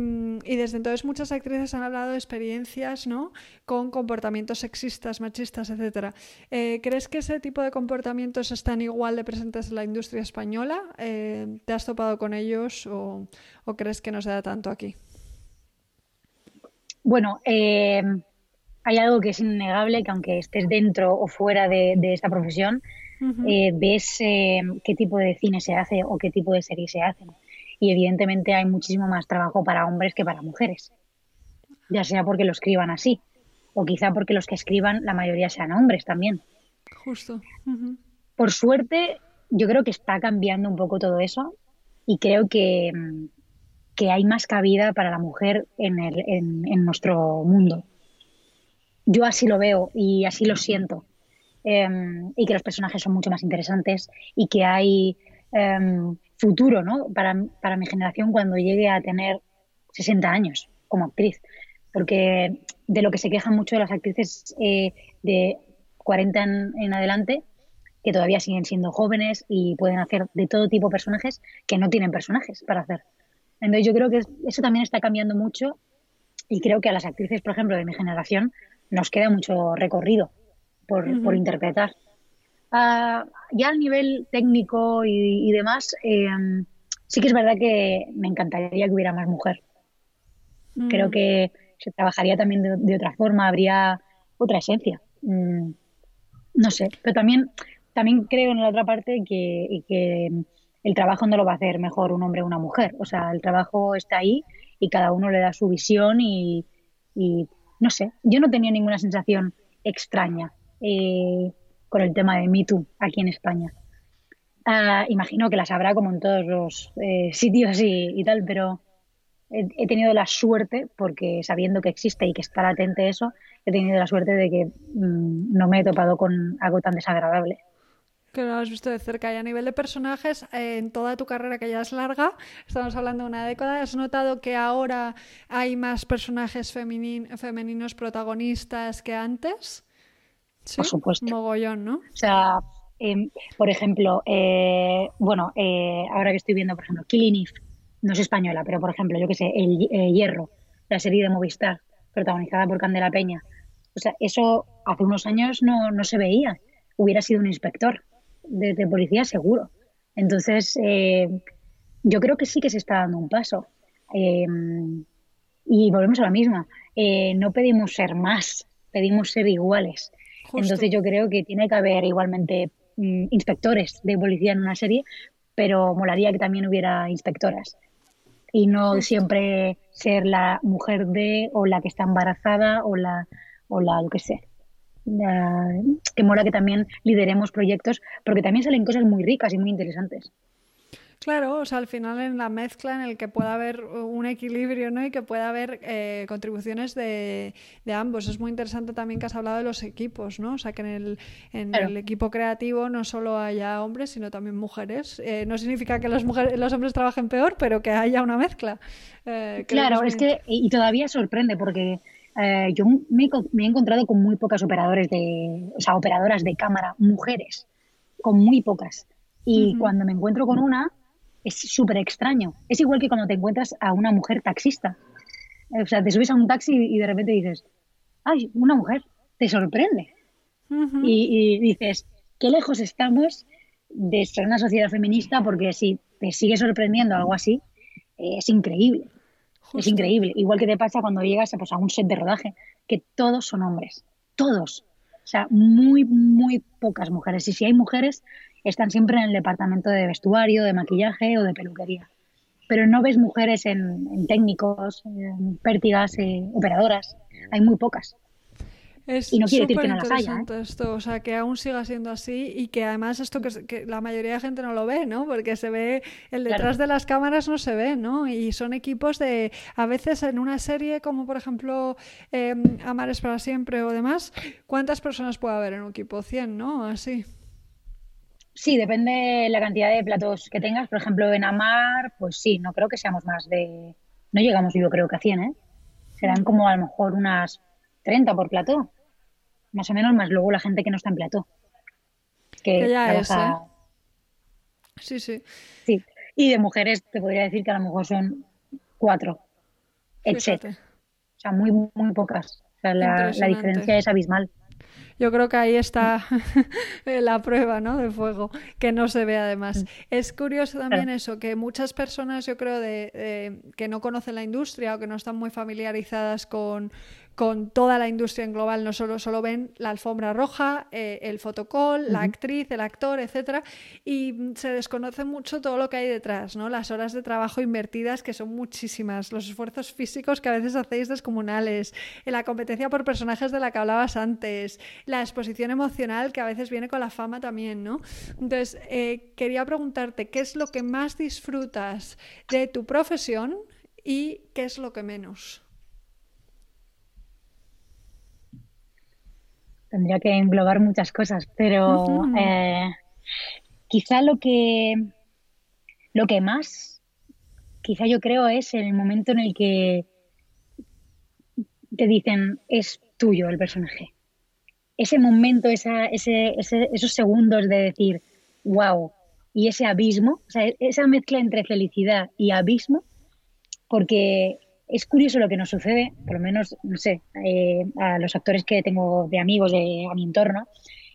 y desde entonces muchas actrices han hablado de experiencias ¿no? con comportamientos sexistas, machistas, etcétera. Eh, ¿Crees que ese tipo de comportamientos están igual de presentes en la industria española? Eh, ¿Te has topado con ellos o, crees que no se da tanto aquí? Bueno, eh, hay algo que es innegable, que aunque estés dentro o fuera de, esta profesión, ves qué tipo de cine se hace o qué tipo de series se hacen. Y evidentemente hay muchísimo más trabajo para hombres que para mujeres, ya sea porque lo escriban así o quizá porque los que escriban la mayoría sean hombres también. Justo. Por suerte, yo creo que está cambiando un poco todo eso y creo que, que hay más cabida para la mujer en, el, en, nuestro mundo. Yo así lo veo y así lo siento. Em, y que los personajes son mucho más interesantes y que hay em, futuro ¿no? para, para mi generación cuando llegue a tener 60 años como actriz. Porque de lo que se quejan mucho de las actrices eh, de 40 en, adelante, que todavía siguen siendo jóvenes y pueden hacer de todo tipo personajes que no tienen personajes para hacer. Entonces yo creo que eso también está cambiando mucho y creo que a las actrices, por ejemplo, de mi generación, nos queda mucho recorrido por, interpretar. Ah, ya a nivel técnico y, demás, eh, sí que es verdad que me encantaría que hubiera más mujer. Creo mm. que se trabajaría también de, otra forma, habría otra esencia. Mm, no sé, pero también, también creo en la otra parte que, que el trabajo no lo va a hacer mejor un hombre o una mujer. O sea, el trabajo está ahí y cada uno le da su visión y, no sé, yo no tenía ninguna sensación extraña eh, con el tema de Me Too aquí en España. Ah, imagino que las habrá como en todos los eh, sitios y, tal, pero he, tenido la suerte, porque sabiendo que existe y que está latente eso, he tenido la suerte de que mm, no me he topado con algo tan desagradable. Que lo has visto de cerca. Y a nivel de personajes, eh, en toda tu carrera que ya es larga, estamos hablando de una década, ¿has notado que ahora hay más personajes femeninos protagonistas que antes? ¿Sí? Por supuesto. Mogollón, ¿no? O sea, em, por ejemplo, eh, bueno, eh, ahora que estoy viendo, por ejemplo, Killing Eve, no es española, pero por ejemplo, yo que sé, El eh, Hierro, la serie de Movistar, protagonizada por Candela Peña. O sea, eso hace unos años no, no se veía. Hubiera sido un inspector de, policía seguro. Entonces, eh, yo creo que sí que se está dando un paso. Eh, y volvemos a la misma. no pedimos ser más, pedimos ser iguales. Entonces yo creo que tiene que haber igualmente mm, inspectores de policía en una serie, pero molaría que también hubiera inspectoras y no siempre ser la mujer de o la que está embarazada o la o la lo que sea. que mola que también lideremos proyectos porque también salen cosas muy ricas y muy interesantes. Claro, o sea, al final en la mezcla en el que pueda haber un equilibrio ¿no? y que pueda haber eh, contribuciones de, ambos. Es muy interesante también que has hablado de los equipos, ¿no? O sea, que en el, en el equipo creativo no solo haya hombres, sino también mujeres. Eh, no significa que los, mujeres, los hombres trabajen peor, pero que haya una mezcla. Eh, claro, es, que, y todavía sorprende porque yo me, he encontrado con muy pocas operadores de, o sea, operadoras de cámara, mujeres, con muy pocas. Y cuando me encuentro con una, es súper extraño. Es igual que cuando te encuentras a una mujer taxista. O sea, te subes a un taxi y de repente dices, ¡ay, una mujer! Te sorprende. y, dices, qué lejos estamos de ser una sociedad feminista porque si te sigue sorprendiendo algo así, es increíble. Es increíble. Igual que te pasa cuando llegas pues, a un set de rodaje, que todos son hombres. Todos. O sea, muy, muy pocas mujeres. Y si hay mujeres, están siempre en el departamento de vestuario, de maquillaje o de peluquería. Pero no ves mujeres en, técnicos, en pértigas, eh, operadoras. Hay muy pocas. Es y no quiere decir que no las haya. ¿eh? Esto, o sea, que aún siga siendo así y que además esto que, la mayoría de gente no lo ve, ¿no? Porque se ve, el detrás de las cámaras no se ve, ¿no? Y son equipos de, a veces en una serie como por ejemplo eh, Amar es para siempre o demás, ¿cuántas personas puede haber en un equipo? 100, ¿no? Así. Sí, depende la cantidad de platos que tengas. Por ejemplo, en Amar, pues sí, no creo que seamos más de... No llegamos yo creo que a 100, ¿eh? Serán como a lo mejor unas 30 por plató más o menos, más luego la gente que no está en plató. Que, ya es, ¿eh? Sí, sí. Sí, y de mujeres te podría decir que a lo mejor son cuatro, etc. O sea, muy, muy pocas. O sea, la, la diferencia es abismal. Yo creo que ahí está la prueba ¿no? de fuego, que no se ve además. Mm. Es curioso también eso, que muchas personas yo creo de, que no conocen la industria o que no están muy familiarizadas con, con toda la industria en global, no solo, solo ven la alfombra roja, eh, el fotocall, la actriz, el actor, etcétera, y se desconoce mucho todo lo que hay detrás, ¿no? Las horas de trabajo invertidas, que son muchísimas, los esfuerzos físicos que a veces hacéis descomunales, la competencia por personajes de la que hablabas antes, la exposición emocional que a veces viene con la fama también, ¿no? Entonces, eh, quería preguntarte, ¿qué es lo que más disfrutas de tu profesión y qué es lo que menos? Tendría que englobar muchas cosas, pero eh, quizá lo que, lo que más, quizá yo creo, es el momento en el que te dicen, es tuyo el personaje. Ese momento, esa, ese, esos segundos de decir, wow, y ese abismo, o sea, esa mezcla entre felicidad y abismo, porque es curioso lo que nos sucede, por lo menos, no sé, eh, a los actores que tengo de amigos de, a mi entorno,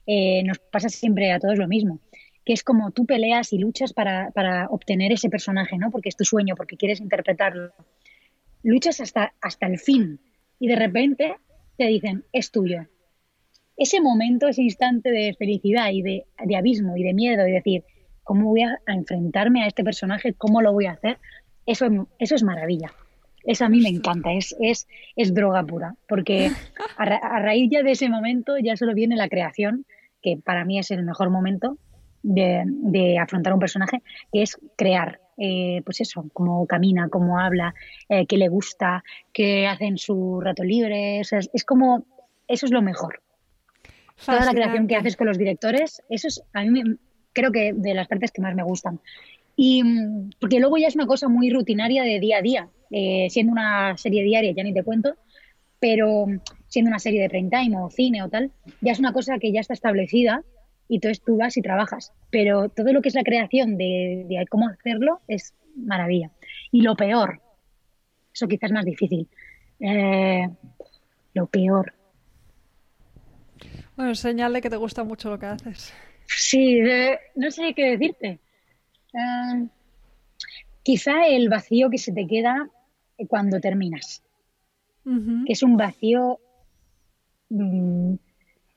eh, nos pasa siempre a todos lo mismo, que es como tú peleas y luchas para, para, obtener ese personaje, ¿no? Porque es tu sueño, porque quieres interpretarlo. Luchas hasta, hasta el fin y de repente te dicen, es tuyo. Ese momento, ese instante de felicidad y de, de abismo y de miedo y decir, ¿cómo voy a, enfrentarme a este personaje? ¿Cómo lo voy a hacer? Eso, eso es maravilla. Eso a mí me encanta, es, es, es droga pura, porque a, raíz ya de ese momento ya solo viene la creación, que para mí es el mejor momento de, afrontar un personaje, que es crear, eh, pues eso, cómo camina, cómo habla, eh, qué le gusta, qué hace en su rato libre, es, es como, eso es lo mejor. Toda la creación que haces con los directores, eso es, a mí creo que de las partes que más me gustan. Y porque luego ya es una cosa muy rutinaria de día a día. Eh, siendo una serie diaria, ya ni te cuento, pero siendo una serie de prime time o cine o tal, ya es una cosa que ya está establecida y entonces tú vas y trabajas. Pero todo lo que es la creación de, cómo hacerlo es maravilla. Y lo peor, eso quizás es más difícil, eh, lo peor. Bueno, señal de que te gusta mucho lo que haces. Sí, no sé qué decirte. Eh, quizá el vacío que se te queda cuando terminas. Que es un vacío, mm,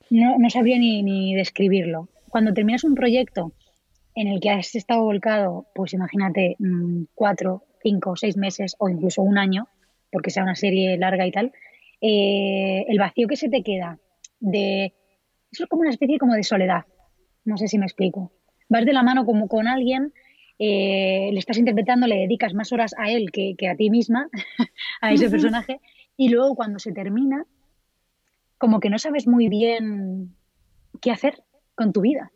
no, sabría ni, describirlo. Cuando terminas un proyecto en el que has estado volcado, pues imagínate, mm, cuatro, cinco, seis meses o incluso un año, porque sea una serie larga y tal, eh, el vacío que se te queda de... Eso es como una especie como de soledad. No sé si me explico. Vas de la mano como con alguien eh, le estás interpretando, le dedicas más horas a él que, a ti misma, a ese personaje, y luego cuando se termina, como que no sabes muy bien qué hacer con tu vida.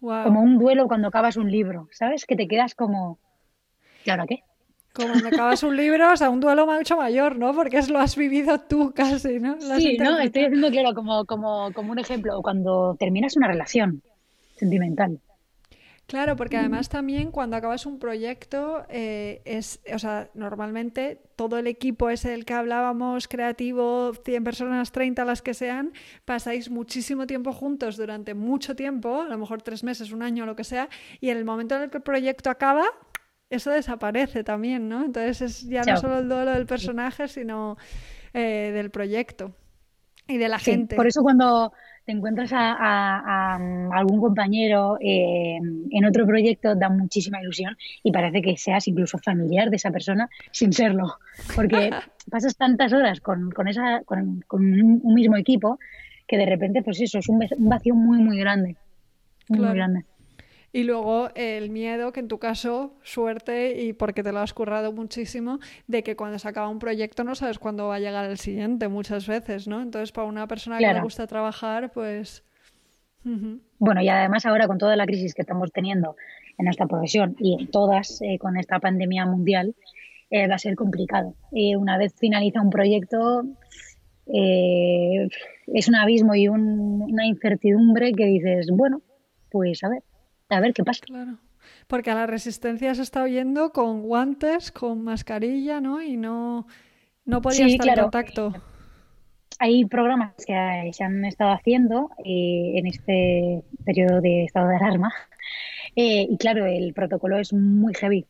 Como un duelo cuando acabas un libro, ¿sabes? Que te quedas como, ¿y ahora qué? Como cuando acabas un libro, o sea, un duelo mucho mayor, ¿no? Porque es lo has vivido tú casi, ¿no? sí, ¿no? Estoy haciendo, claro, como, como, como un ejemplo, cuando terminas una relación sentimental. Claro, porque además también cuando acabas un proyecto, eh, es, o sea, normalmente todo el equipo es el que hablábamos, creativo, 100 personas, 30 las que sean, pasáis muchísimo tiempo juntos durante mucho tiempo, a lo mejor tres meses, un año, lo que sea, y en el momento en el que el proyecto acaba, eso desaparece también, ¿no? Entonces es ya no solo el duelo del personaje, sino eh, del proyecto y de la gente. Por eso cuando te encuentras a, algún compañero eh, en otro proyecto, da muchísima ilusión y parece que seas incluso familiar de esa persona sin serlo, porque pasas tantas horas con, esa, con, un mismo equipo que de repente, pues eso, es un vacío muy, muy grande. Muy, muy grande. Y luego el miedo, que en tu caso, suerte y porque te lo has currado muchísimo, de que cuando se acaba un proyecto no sabes cuándo va a llegar el siguiente muchas veces, ¿no? Entonces, para una persona que le gusta trabajar, pues... Bueno, y además ahora con toda la crisis que estamos teniendo en nuestra profesión y en todas eh, con esta pandemia mundial, eh, va a ser complicado. Y una vez finaliza un proyecto, eh, es un abismo y una incertidumbre que dices, bueno, pues a ver, a ver qué pasa. Claro. Porque a la resistencia se está oyendo con guantes, con mascarilla, ¿no? Y no, no podía estar en contacto. Hay programas que se han estado haciendo eh, en este periodo de estado de alarma. Eh, y claro, el protocolo es muy heavy,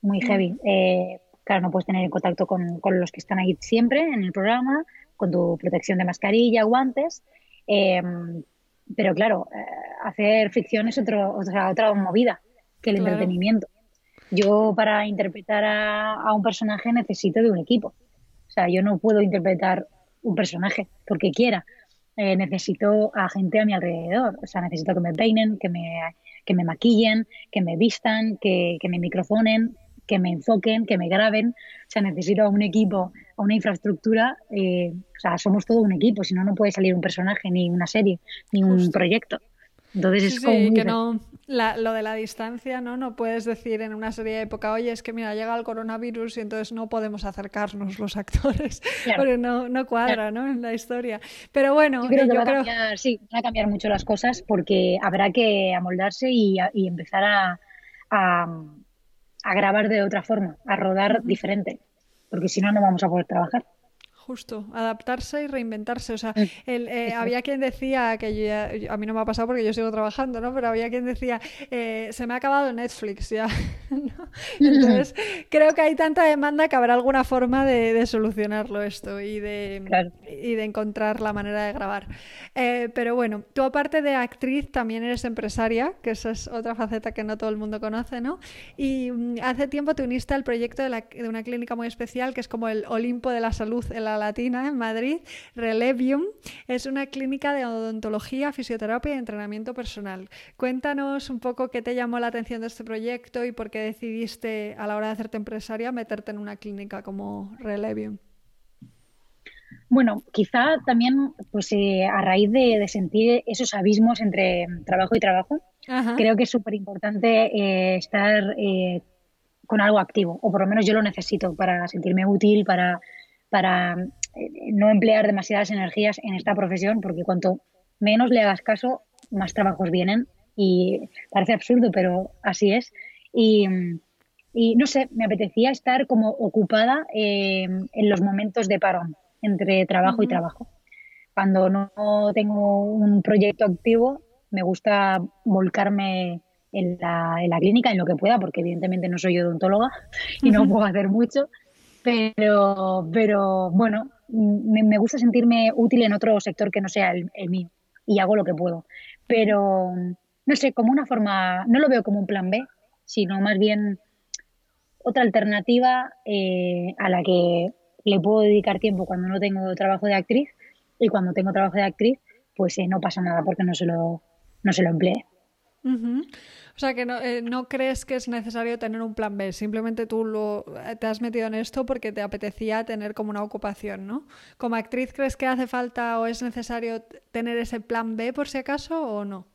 muy mm. heavy. Eh, claro, no puedes tener en contacto con, con, los que están ahí siempre en el programa, con tu protección de mascarilla, guantes. Pero claro, eh, hacer ficción es otro, otra, otra movida que el entretenimiento. Yo para interpretar a, un personaje necesito de un equipo. O sea, yo no puedo interpretar un personaje porque quiera. Eh, necesito a gente a mi alrededor. O sea, necesito que me peinen, que me, que me maquillen, que me vistan, que, que me microfonen, que me enfoquen, que me graben. O sea, necesito a un equipo, a una infraestructura. Eh, o sea, somos todo un equipo, si no, no puede salir un personaje, ni una serie, ni un proyecto. Entonces es como sí, que no, lo de la distancia, ¿no? No puedes decir en una serie de época, oye, es que mira, llega el coronavirus y entonces no podemos acercarnos los actores, porque no, no cuadra, ¿no? En la historia. Pero bueno, yo creo eh, que va a cambiar, sí, van a cambiar mucho las cosas porque habrá que amoldarse y, y empezar a, a grabar de otra forma, a rodar diferente, porque si no, no vamos a poder trabajar. Justo, adaptarse y reinventarse. O sea, mm. eh, había quien decía, que a mí no me ha pasado porque yo sigo trabajando, ¿no? Pero había quien decía, eh, se me ha acabado Netflix ya. Entonces, creo que hay tanta demanda que habrá alguna forma de, solucionarlo esto y de, y de encontrar la manera de grabar. Eh, pero bueno, tú aparte de actriz también eres empresaria, que esa es otra faceta que no todo el mundo conoce, ¿no? Y mm, hace tiempo te uniste al proyecto de, de una clínica muy especial que es como el Olimpo de la Salud en la Latina en Madrid, Relevium. Es una clínica de odontología, fisioterapia y entrenamiento personal. Cuéntanos un poco qué te llamó la atención de este proyecto y por qué decidiste a la hora de hacerte empresaria meterte en una clínica como Relevium. Bueno, quizá también pues eh, a raíz de, sentir esos abismos entre trabajo y trabajo, creo que es súper importante eh, estar eh, con algo activo, o por lo menos yo lo necesito para sentirme útil, para para eh, no emplear demasiadas energías en esta profesión, porque cuanto menos le hagas caso, más trabajos vienen. Y parece absurdo, pero así es. Y, no sé, me apetecía estar como ocupada eh, en los momentos de parón entre trabajo y trabajo. Cuando no tengo un proyecto activo, me gusta volcarme en la, en la clínica en lo que pueda, porque evidentemente no soy odontóloga y no puedo hacer mucho pero, pero bueno, me, gusta sentirme útil en otro sector que no sea el, mío y hago lo que puedo. Pero, no sé, como una forma, no lo veo como un plan B, sino más bien otra alternativa eh, a la que le puedo dedicar tiempo cuando no tengo trabajo de actriz y cuando tengo trabajo de actriz, pues eh, no pasa nada porque no se lo, no se lo O sea, que eh, no, crees que es necesario tener un plan B, simplemente tú lo, eh, te has metido en esto porque te apetecía tener como una ocupación, ¿no? ¿Como actriz crees que hace falta o es necesario tener ese plan B por si acaso o no?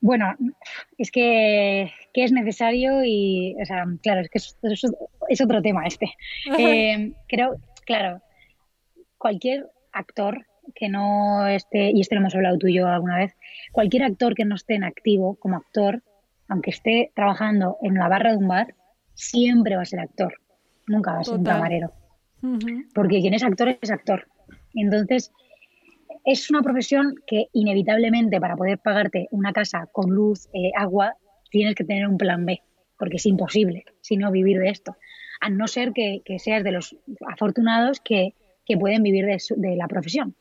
Bueno, es que, es necesario y, o sea, claro, es que es, otro tema este. Eh, creo, claro, cualquier actor que no esté, y esto lo hemos hablado tú y yo alguna vez, cualquier actor que no esté en activo como actor, aunque esté trabajando en la barra de un bar, siempre va a ser actor, nunca va a ser un camarero. Porque quien es actor es actor. Entonces, es una profesión que inevitablemente para poder pagarte una casa con luz, eh, agua, tienes que tener un plan B, porque es imposible, si no, vivir de esto. A no ser que, seas de los afortunados que, pueden vivir de la profesión.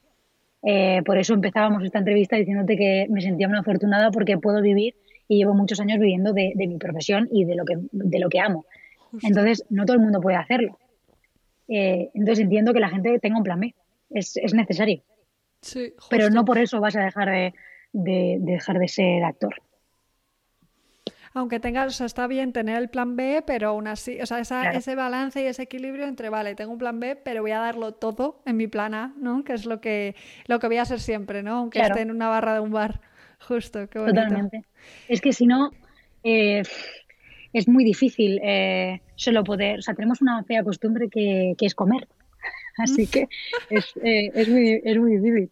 Eh, por eso empezábamos esta entrevista diciéndote que me sentía una afortunada porque puedo vivir y llevo muchos años viviendo de, mi profesión y de lo que, de lo que amo. Entonces, no todo el mundo puede hacerlo. Eh, entonces, entiendo que la gente tenga un plan B. Es, es necesario. Sí, Pero no por eso vas a dejar de, de, dejar de ser actor aunque tengas, o sea, está bien tener el plan B, pero aún así, o sea, ese balance y ese equilibrio entre, vale, tengo un plan B, pero voy a darlo todo en mi plan A, ¿no? Que es lo que, lo que voy a hacer siempre, ¿no? Aunque esté en una barra de un bar. Justo, qué bonito. Totalmente. Es que si no, eh, es muy difícil eh, solo poder, o sea, tenemos una fea costumbre que, que es comer. Así que es, eh, es, muy, es muy difícil.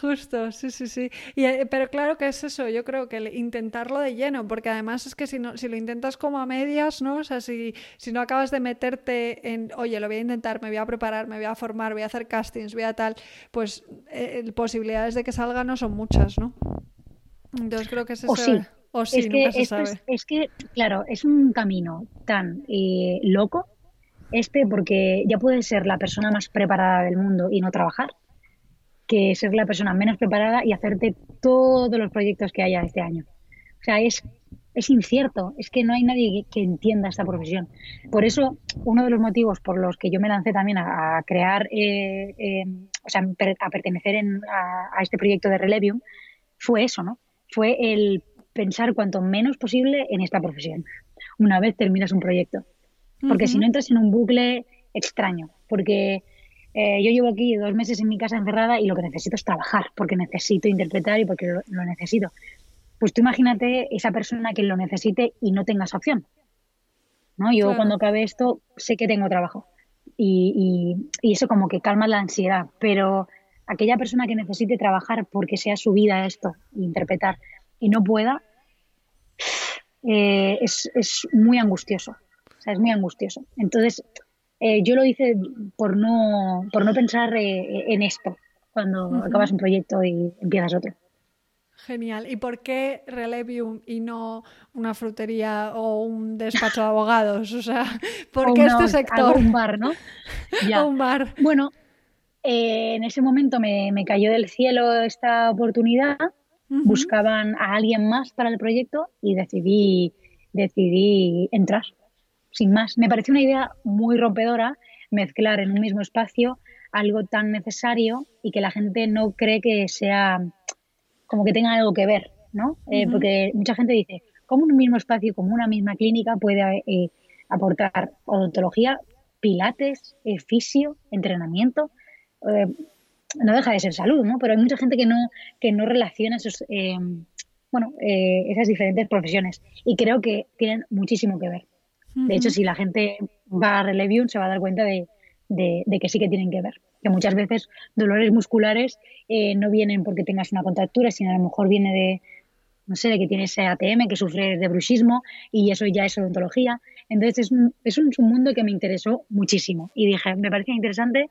Justo, sí, sí, sí. Y, eh, pero claro que es eso, yo creo que intentarlo de lleno, porque además es que si, no, si lo intentas como a medias, ¿no? O sea, si, si no acabas de meterte en, oye, lo voy a intentar, me voy a preparar, me voy a formar, voy a hacer castings, voy a tal, pues eh, posibilidades de que salga no son muchas, ¿no? Entonces creo que es eso. O sí. O sí, es, que, es, que, claro, es un camino tan eh, loco este porque ya puedes ser la persona más preparada del mundo y no trabajar que ser la persona menos preparada y hacerte todos los proyectos que haya este año. O sea, es, es incierto, es que no hay nadie que, entienda esta profesión. Por eso, uno de los motivos por los que yo me lancé también a, crear, eh, eh, o sea, a pertenecer a, este proyecto de Relevium, fue eso, ¿no? Fue el pensar cuanto menos posible en esta profesión, una vez terminas un proyecto. Porque si no entras en un bucle extraño, porque eh, yo llevo aquí dos meses en mi casa encerrada y lo que necesito es trabajar, porque necesito interpretar y porque lo, necesito. Pues tú imagínate esa persona que lo necesite y no tenga esa opción. ¿no? Yo cuando acabe esto sé que tengo trabajo y, eso como que calma la ansiedad, pero aquella persona que necesite trabajar porque sea su vida esto, interpretar, y no pueda, eh, es, es muy angustioso. O sea, es muy angustioso. Entonces, eh, yo lo hice por no, por no pensar eh, en esto cuando acabas un proyecto y empiezas otro. Genial. ¿Y por qué Relevium y no una frutería o un despacho de abogados? O sea, ¿por qué este sector? Un bar, ¿no? Ya. un bar. Bueno, eh, en ese momento me, me, cayó del cielo esta oportunidad. Buscaban a alguien más para el proyecto y decidí, decidí entrar sin más. Me pareció una idea muy rompedora mezclar en un mismo espacio algo tan necesario y que la gente no cree que sea como que tenga algo que ver, ¿no? Eh, porque mucha gente dice, ¿cómo un mismo espacio, como una misma clínica puede eh, aportar odontología, pilates, eh, fisio, entrenamiento? no deja de ser salud, ¿no? Pero hay mucha gente que no, que no relaciona esos, bueno, esas diferentes profesiones y creo que tienen muchísimo que ver. De hecho, si la gente va a Relevium se va a dar cuenta de, que sí que tienen que ver. Que muchas veces dolores musculares eh, no vienen porque tengas una contractura, sino a lo mejor viene de, no sé, de que tienes ATM, que sufres de bruxismo y eso ya es odontología. Entonces es un, es un mundo que me interesó muchísimo y dije, me parecía interesante,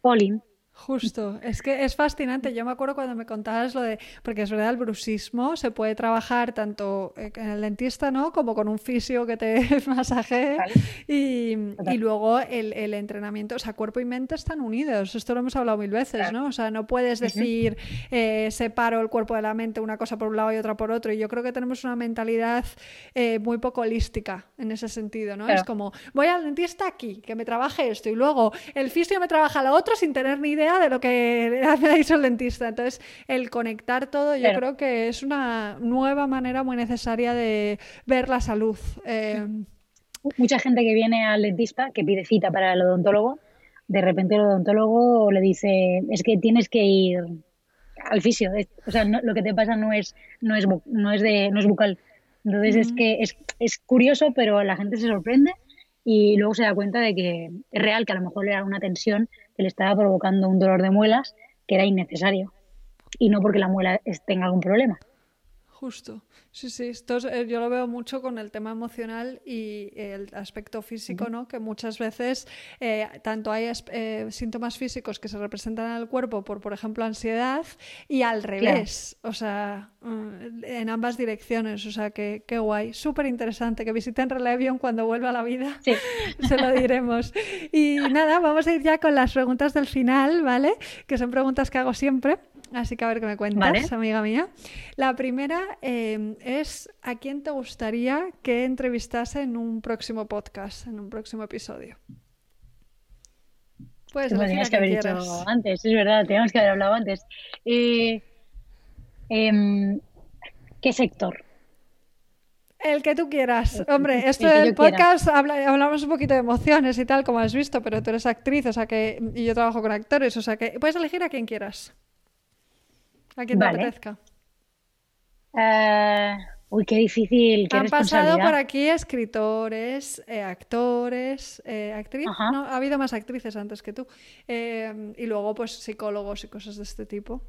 Pauline, Justo, es que es fascinante. Yo me acuerdo cuando me contabas lo de, porque es verdad, el bruxismo se puede trabajar tanto en el dentista, ¿no? Como con un fisio que te masaje y, y, luego el, el, entrenamiento, o sea, cuerpo y mente están unidos. Esto lo hemos hablado mil veces, ¿no? O sea, no puedes decir eh, separo el cuerpo de la mente, una cosa por un lado y otra por otro. Y yo creo que tenemos una mentalidad eh, muy poco holística en ese sentido, ¿no? Es como, voy al dentista aquí, que me trabaje esto, y luego el fisio me trabaja lo otro sin tener ni idea de lo que ha dicho el dentista. Entonces, el conectar todo yo creo que es una nueva manera muy necesaria de ver la salud. Eh, Mucha gente que viene al dentista, que pide cita para el odontólogo, de repente el odontólogo le dice, es que tienes que ir al fisio. O sea, lo que te pasa no es, no es, no es, de, no es bucal. Entonces es que es, es curioso, pero la gente se sorprende y luego se da cuenta de que es real, que a lo mejor le da una tensión que le estaba provocando un dolor de muelas que era innecesario y no porque la muela tenga algún problema. Justo. Sí, sí, esto eh, yo lo veo mucho con el tema emocional y el aspecto físico, ¿no? Que muchas veces eh, tanto hay eh, síntomas físicos que se representan en el cuerpo por, por ejemplo, ansiedad y al revés, o sea, mm, en ambas direcciones, o sea, que qué guay, súper interesante, que visiten Relevion cuando vuelva a la vida, sí. se lo diremos. Y nada, vamos a ir ya con las preguntas del final, ¿vale? Que son preguntas que hago siempre. Así que a ver qué me cuentas, amiga mía. La primera em, es ¿a quién te gustaría que entrevistase en un próximo podcast, en un próximo episodio? Puedes que haber dicho antes, es verdad, tenemos que haber hablado antes. Eh, em, ¿Qué sector? El que tú quieras. Hombre, esto del podcast hablamos un poquito de emociones y tal, como has visto, pero tú eres actriz, o sea que. Y yo trabajo con actores, o sea que puedes elegir a quien quieras. A quien te apetezca. Eh, uy, qué difícil. Qué Han pasado por aquí escritores, eh, actores, eh, actriz. No, ha habido más actrices antes que tú. y luego, pues, psicólogos y cosas de este tipo.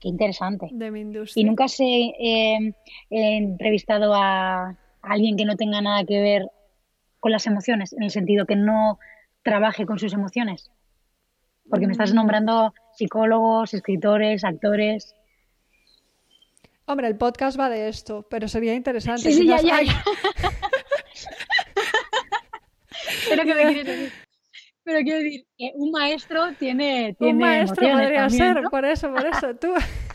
Qué interesante. De mi industria. ¿Y nunca has eh, entrevistado a, alguien que no tenga nada que ver con las emociones, en el sentido que no trabaje con sus emociones? Porque me estás nombrando psicólogos, escritores, actores. Hombre, el podcast va de esto, pero sería interesante. Sí, sí, ya, ya, pero que me quieres decir. Pero quiero decir que un maestro tiene, tiene Un maestro podría ser, por eso, por eso. Tú...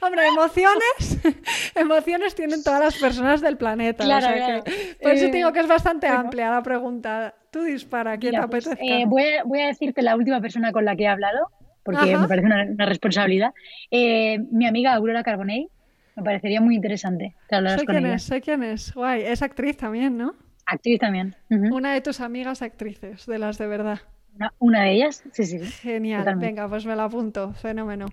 Hombre, emociones, emociones tienen todas las personas del planeta. Claro, por eso te digo que es bastante amplia la pregunta. Tú dispara, ¿quién te pues, apetezca? Eh, voy, a, voy, a, decirte la última persona con la que he hablado, porque me parece una, responsabilidad. Eh, mi amiga Aurora Carbonell, me parecería muy interesante que hablaras sé con quién ella. Es, sé quién es, guay, es actriz también, ¿no? Actriz también. Una de tus amigas actrices, de las de verdad. Una, de ellas, sí, sí. Genial, venga, pues me la apunto, fenómeno.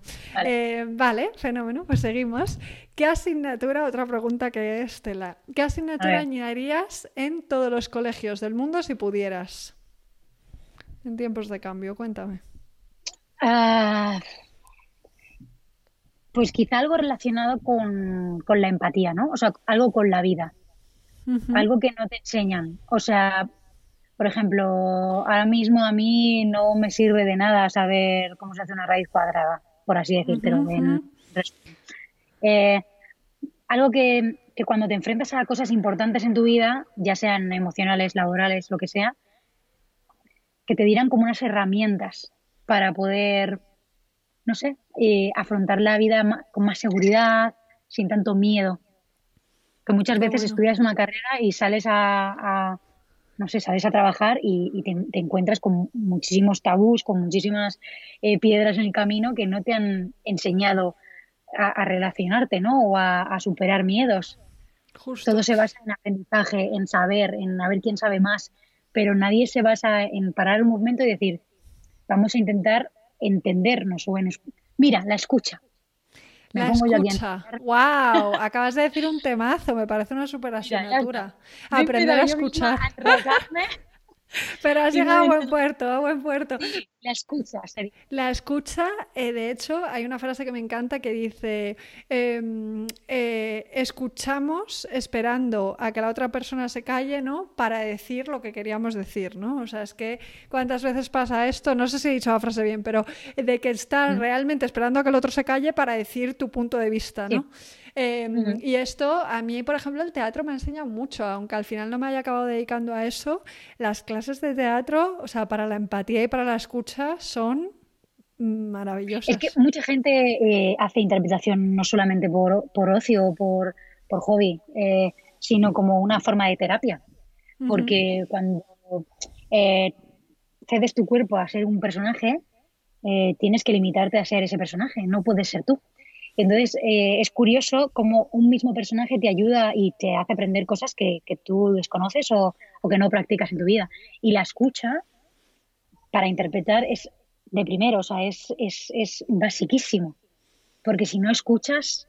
Eh, vale. fenómeno, pues seguimos. ¿Qué asignatura, otra pregunta que es, Tela, ¿qué asignatura añadirías en todos los colegios del mundo si pudieras? En tiempos de cambio, cuéntame. Ah, pues quizá algo relacionado con, con, la empatía, ¿no? O sea, algo con la vida algo que no te enseñan. O sea, por ejemplo, ahora mismo a mí no me sirve de nada saber cómo se hace una raíz cuadrada, por así decirlo. Eh, algo que, que, cuando te enfrentas a cosas importantes en tu vida, ya sean emocionales, laborales, lo que sea, que te dirán como unas herramientas para poder, no sé, eh, afrontar la vida con más seguridad, sin tanto miedo. Que muchas veces estudias una carrera y sales a, no sé, sales a trabajar y, te, encuentras con muchísimos tabús, con muchísimas eh, piedras en el camino que no te han enseñado a, relacionarte, ¿no? O a, superar miedos. Todo se basa en aprendizaje, en saber, en a ver quién sabe más, pero nadie se basa en parar un momento y decir, vamos a intentar entendernos o en... Mira, la escucha la escucha. ¡Wow! Acabas de decir un temazo, me parece una super asignatura. Aprender a escuchar. Pero has llegado a buen puerto, a buen puerto. la escucha. La escucha, eh, de hecho, hay una frase que me encanta que dice, em, eh, escuchamos esperando a que la otra persona se calle, ¿no? Para decir lo que queríamos decir, ¿no? O sea, es que cuántas veces pasa esto, no sé si he dicho la frase bien, pero de que estás mm. realmente esperando a que el otro se calle para decir tu punto de vista, ¿no? Em, y esto, a mí, por ejemplo, el teatro me ha enseñado mucho, aunque al final no me haya acabado dedicando a eso, las clases de teatro, o sea, para la empatía y para la escucha son maravillosas. Es que mucha gente eh, hace interpretación no solamente por, por ocio o por, por hobby, eh, sino como una forma de terapia. Porque cuando eh, cedes tu cuerpo a ser un personaje, tienes que limitarte a ser ese personaje, no puedes ser tú. Entonces, eh, es curioso cómo un mismo personaje te ayuda y te hace aprender cosas que, tú desconoces o, que no practicas en tu vida. Y la escucha para interpretar es de primero, o sea, es, es, es basiquísimo. Porque si no escuchas,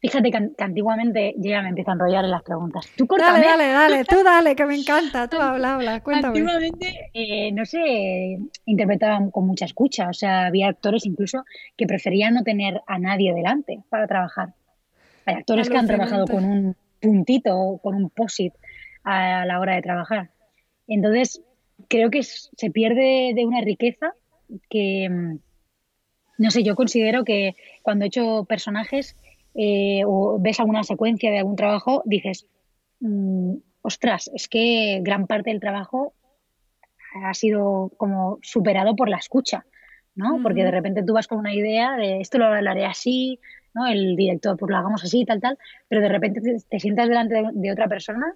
Fíjate que, antiguamente yo ya me empiezo a enrollar en las preguntas. Tú Dale, dale, dale, tú dale, que me encanta, tú habla, habla, cuéntame. Antiguamente, eh, no sé, interpretaban con mucha escucha, o sea, había actores incluso que preferían no tener a nadie delante para trabajar. Hay actores que han trabajado con un puntito, con un posit a la hora de trabajar. Entonces, creo que se pierde de una riqueza que, mm, no sé, yo considero que cuando he hecho personajes eh, o ves alguna secuencia de algún trabajo, dices, mm, ostras, es que gran parte del trabajo ha sido como superado por la escucha. ¿no? Porque de repente tú vas con una idea de esto lo hablaré así, ¿no? El director, pues lo hagamos así, tal, tal, pero de repente te, sientas delante de, otra persona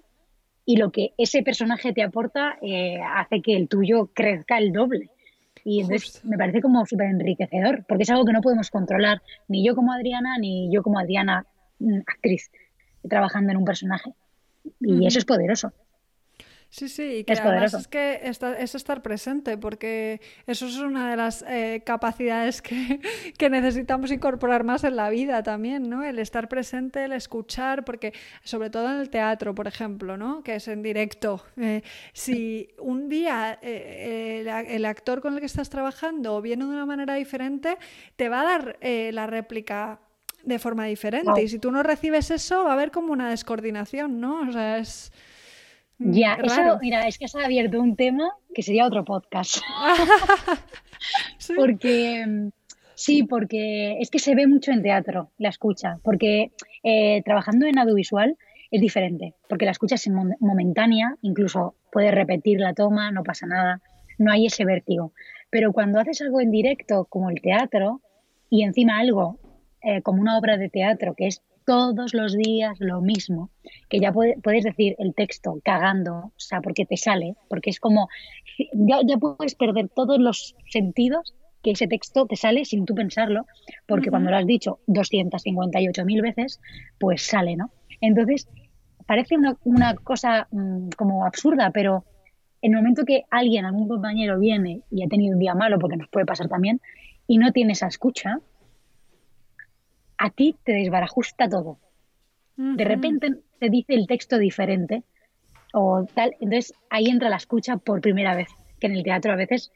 y lo que ese personaje te aporta eh, hace que el tuyo crezca el doble. Y entonces me parece como súper enriquecedor, porque es algo que no podemos controlar, ni yo como Adriana, ni yo como Adriana, mm, actriz, trabajando en un personaje. Y eso es poderoso. Sí, sí, y que además es que es estar presente, porque eso es una de las eh, capacidades que, que, necesitamos incorporar más en la vida también, ¿no? El estar presente, el escuchar, porque sobre todo en el teatro, por ejemplo, ¿no? Que es en directo. Eh, si un día eh, el, actor con el que estás trabajando viene de una manera diferente, te va a dar la réplica de forma diferente. Y si tú no recibes eso, va a haber como una descoordinación, ¿no? O sea, es... Mm, ya, eso, mira, es que se ha abierto un tema que sería otro podcast. Porque mm, sí, porque es que se ve mucho en teatro la escucha, porque eh, trabajando en audiovisual es diferente, porque la escucha es momentánea, incluso puedes repetir la toma, no pasa nada, no hay ese vértigo. Pero cuando haces algo en directo, como el teatro, y encima algo eh, como una obra de teatro que es todos los días lo mismo, que ya puedes decir el texto cagando, o sea, porque te sale, porque es como, ya, ya puedes perder todos los sentidos que ese texto te sale sin tú pensarlo, porque cuando lo has dicho 258.000 veces, pues sale, ¿no? Entonces, parece una, una cosa mm, como absurda, pero en el momento que alguien, algún compañero viene y ha tenido un día malo, porque nos puede pasar también, y no tiene esa escucha, a ti te desbarajusta todo. De repente te dice el texto diferente o tal, entonces ahí entra la escucha por primera vez, que en el teatro a veces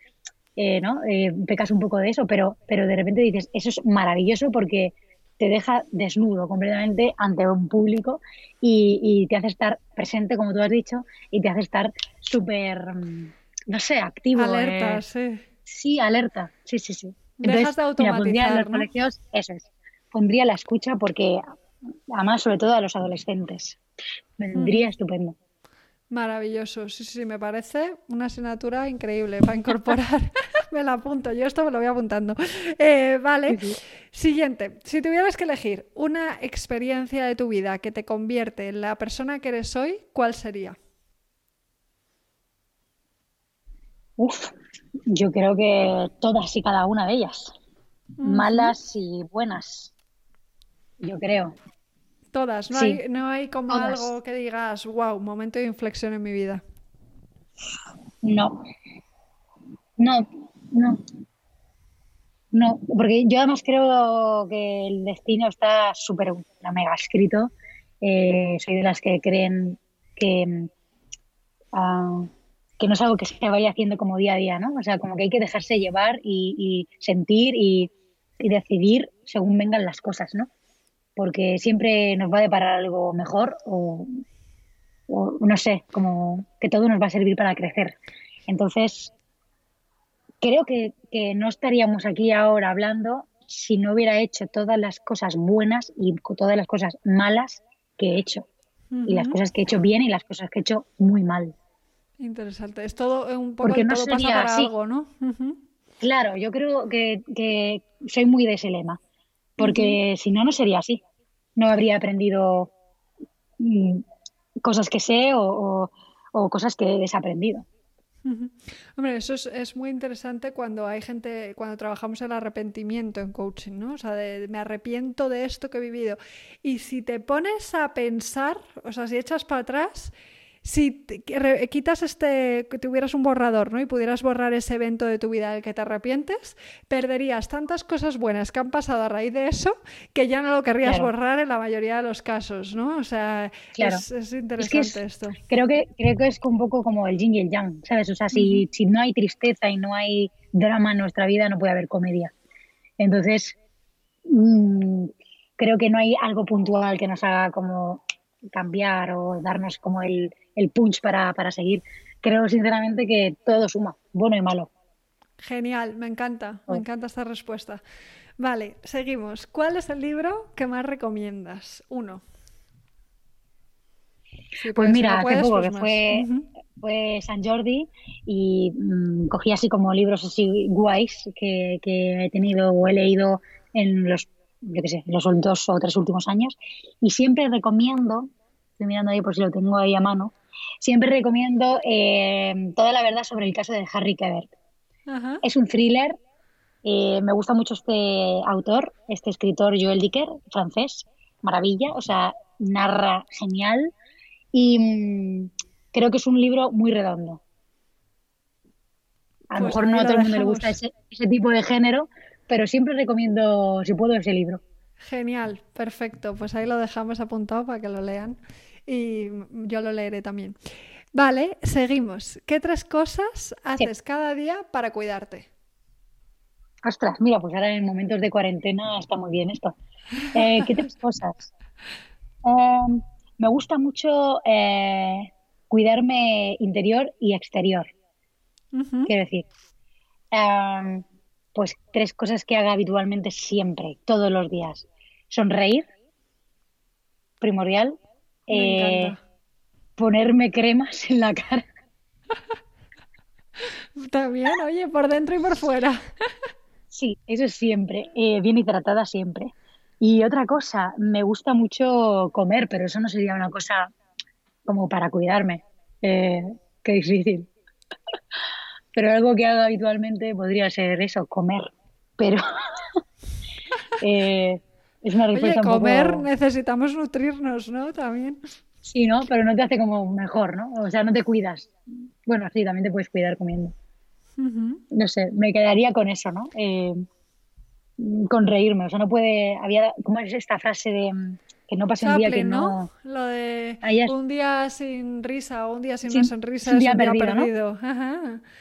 eh, ¿no? Eh, pecas un poco de eso, pero, pero de repente dices, eso es maravilloso porque te deja desnudo completamente ante un público y, te hace estar presente, como tú has dicho, y te hace estar súper, mm, no sé, activo. Alerta, eh. sí. Sí, alerta, sí, sí, sí. Dejas de automatizar, los colegios, eso es pondría la escucha porque, además, sobre todo a los adolescentes, vendría estupendo. Maravilloso, sí, sí, me parece una asignatura increíble para incorporar. me la apunto, yo esto me lo voy apuntando. Eh, vale, siguiente. Si tuvieras que elegir una experiencia de tu vida que te convierte en la persona que eres hoy, ¿cuál sería? Uf, yo creo que todas y cada una de ellas, malas y buenas yo creo. Todas, no, hay, no hay como algo que digas, wow, momento de inflexión en mi vida. No, no, no. No, porque yo además creo que el destino está súper mega escrito. Eh, soy de las que creen que, ah, que no es algo que se vaya haciendo como día a día, ¿no? O sea, como que hay que dejarse llevar y, sentir y, y, decidir según vengan las cosas, ¿no? Porque siempre nos va a deparar algo mejor o, no sé, como que todo nos va a servir para crecer. Entonces, creo que, no estaríamos aquí ahora hablando si no hubiera hecho todas las cosas buenas y todas las cosas malas que he hecho. Y las cosas que he hecho bien y las cosas que he hecho muy mal. Interesante. Es todo un poco Porque no todo pasa para algo, ¿no? Claro, yo creo que, que, soy muy de ese lema. Porque si no, no sería así no habría aprendido mm, cosas que sé o, cosas que he desaprendido. Hombre, eso es, muy interesante cuando hay gente, cuando trabajamos el arrepentimiento en coaching, ¿no? O sea, me arrepiento de esto que he vivido. Y si te pones a pensar, o sea, si echas para atrás, si quitas este, que tuvieras un borrador, ¿no? Y pudieras borrar ese evento de tu vida del que te arrepientes, perderías tantas cosas buenas que han pasado a raíz de eso que ya no lo querrías borrar en la mayoría de los casos, ¿no? O sea, es, interesante esto. Creo que, creo que es un poco como el yin y el yang, ¿sabes? O sea, si, si no hay tristeza y no hay drama en nuestra vida, no puede haber comedia. Entonces, mm, creo que no hay algo puntual que nos haga como cambiar o darnos como el, el punch para, para seguir. Creo sinceramente que todo suma, bueno y malo. Genial, me encanta, me oh. encanta esta respuesta. Vale, seguimos. ¿Cuál es el libro que más recomiendas? Uno. pues mira, hace poco que fue, fue San Jordi y mm, cogí así como libros así guays que, que he tenido o he leído en los, yo qué sé, los dos o tres últimos años y siempre recomiendo, estoy mirando ahí por si lo tengo ahí a mano, siempre recomiendo eh, toda la verdad sobre el caso de Harry Quebert. Es un thriller, eh, me gusta mucho este autor, este escritor Joel Dicker, francés, maravilla, o sea, narra genial y mm, creo que es un libro muy redondo. A lo pues mejor no a todo el mundo le gusta ese, tipo de género, pero siempre recomiendo, si puedo, ese libro. Genial, perfecto. Pues ahí lo dejamos apuntado para que lo lean y yo lo leeré también. Vale, seguimos. ¿Qué tres cosas haces cada día para cuidarte? Ostras, mira, pues ahora en momentos de cuarentena está muy bien esto. Eh, ¿Qué tres cosas? Em, me gusta mucho eh, cuidarme interior y exterior. Quiero decir, em, pues tres cosas que haga habitualmente siempre, todos los días. Sonreír, primordial. Eh, ponerme cremas en la cara. También, oye, por dentro y por fuera. sí, eso es siempre. Eh, bien hidratada siempre. Y otra cosa, me gusta mucho comer, pero eso no sería una cosa como para cuidarme. Eh, qué difícil. Pero algo que hago habitualmente podría ser eso, comer. Pero eh, es una respuesta Oye, comer necesitamos nutrirnos, ¿no? También. Sí, ¿no? Pero no te hace como mejor, ¿no? O sea, no te cuidas. Bueno, sí, también te puedes cuidar comiendo. No sé, me quedaría con eso, ¿no? Eh, con reírme. O sea, no puede. Había. ¿Cómo es esta frase de que no pase un día que no... Lo de un día sin risa o un día sin, una sonrisa es un día, perdido.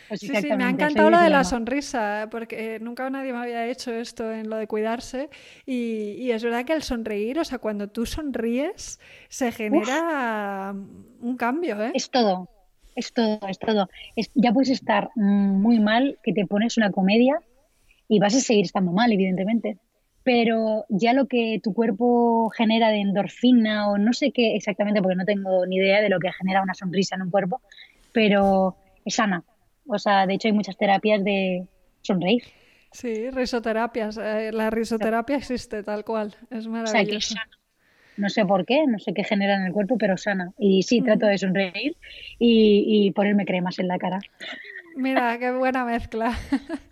Pues sí, sí, me ha encantado lo de la sonrisa, porque nunca nadie me había hecho esto en lo de cuidarse. Y, es verdad que el sonreír, o sea, cuando tú sonríes, se genera un cambio, ¿eh? Es todo, es todo, es todo. ya puedes estar muy mal, que te pones una comedia y vas a seguir estando mal, evidentemente pero ya lo que tu cuerpo genera de endorfina o no sé qué exactamente, porque no tengo ni idea de lo que genera una sonrisa en un cuerpo, pero es sana. O sea, de hecho hay muchas terapias de sonreír. Sí, risoterapias. Eh, la risoterapia existe tal cual. Es maravilloso. No sé por qué, no sé qué genera en el cuerpo, pero sana. Y sí, trato de sonreír y, y ponerme cremas en la cara. Mira, qué buena mezcla.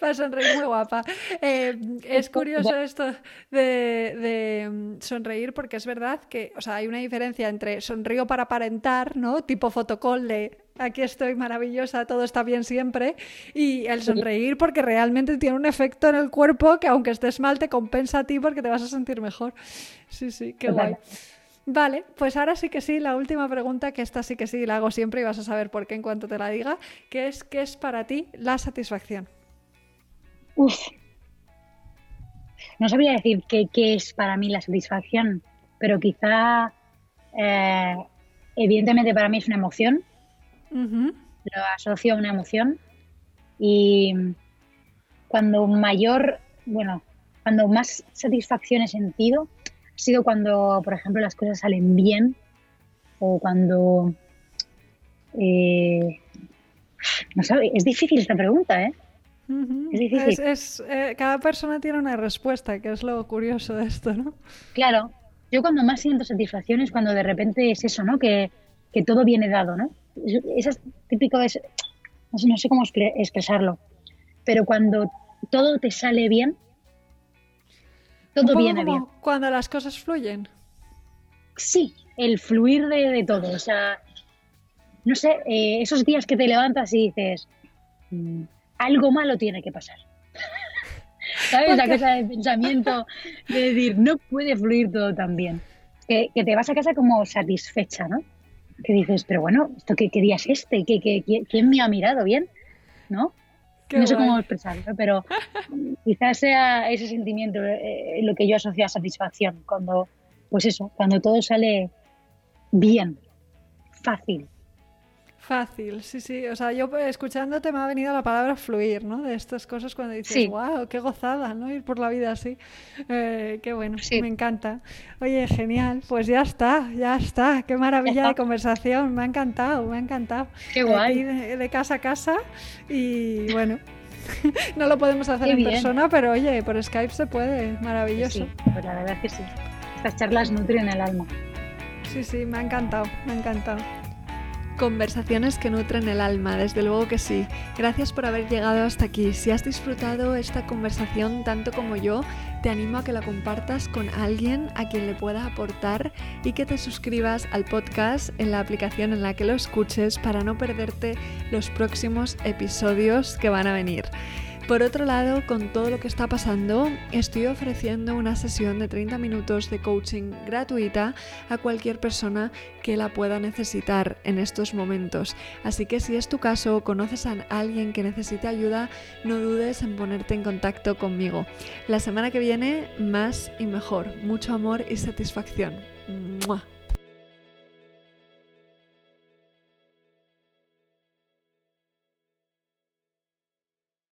para sonreír muy guapa. Eh, es curioso esto de, mm, sonreír porque es verdad que, o sea, hay una diferencia entre sonrío para aparentar, ¿no? Tipo fotocall de aquí estoy maravillosa, todo está bien siempre, y el sonreír porque realmente tiene un efecto en el cuerpo que aunque estés mal te compensa a ti porque te vas a sentir mejor. Sí, sí, qué guay. Vale, pues ahora sí que sí, la última pregunta, que esta sí que sí la hago siempre y vas a saber por qué en cuanto te la diga, que es ¿qué es para ti la satisfacción? Uf. No sabría decir qué, es para mí la satisfacción, pero quizá, eh, evidentemente para mí es una emoción. Lo asocio a una emoción. Y cuando mayor, bueno, cuando más satisfacción he sentido, ha sido cuando, por ejemplo, las cosas salen bien o cuando... Eh, no sabe, es difícil esta pregunta, ¿eh? Es eh, cada persona tiene una respuesta, que es lo curioso de esto, ¿no? Claro. Yo cuando más siento satisfacción es cuando de repente es eso, ¿no? Que, todo viene dado, ¿no? Eso es típico, no sé, cómo expresarlo, pero cuando todo te sale bien, todo viene bien. Cuando las cosas fluyen. Sí, el fluir de, todo. O sea, no sé, eh, esos días que te levantas y dices, mm, algo malo tiene que pasar. ¿Sabes? La cosa de pensamiento de decir, no puede fluir todo tan bien. Que, te vas a casa como satisfecha, ¿no? Que dices, pero bueno, ¿esto qué, día es este? ¿Qué, quién me ha mirado bien? ¿No? no sé cómo expresarlo, pero quizás sea ese sentimiento eh, lo que yo asocio a satisfacción, cuando, pues eso, cuando todo sale bien, fácil. Fácil, sí, sí. O sea, yo pues, escuchándote me ha venido la palabra fluir, ¿no? De estas cosas cuando dices, wow, qué gozada, ¿no? Ir por la vida así. Eh, qué bueno, me encanta. Oye, genial. Pues ya está, ya está. Qué maravilla de conversación. Me ha encantado, me ha encantado. Qué guay. De, casa a casa. Y bueno, no lo podemos hacer en persona, pero oye, por Skype se puede. Maravilloso. Sí, pues la verdad es que sí. Estas charlas nutren el alma. Sí, sí, me ha encantado, me ha encantado. Conversaciones que nutren el alma, desde luego que sí. Gracias por haber llegado hasta aquí. Si has disfrutado esta conversación tanto como yo, te animo a que la compartas con alguien a quien le pueda aportar y que te suscribas al podcast en la aplicación en la que lo escuches para no perderte los próximos episodios que van a venir. Por otro lado, con todo lo que está pasando, estoy ofreciendo una sesión de 30 minutos de coaching gratuita a cualquier persona que la pueda necesitar en estos momentos. Así que si es tu caso o conoces a alguien que necesite ayuda, no dudes en ponerte en contacto conmigo. La semana que viene, más y mejor. Mucho amor y satisfacción.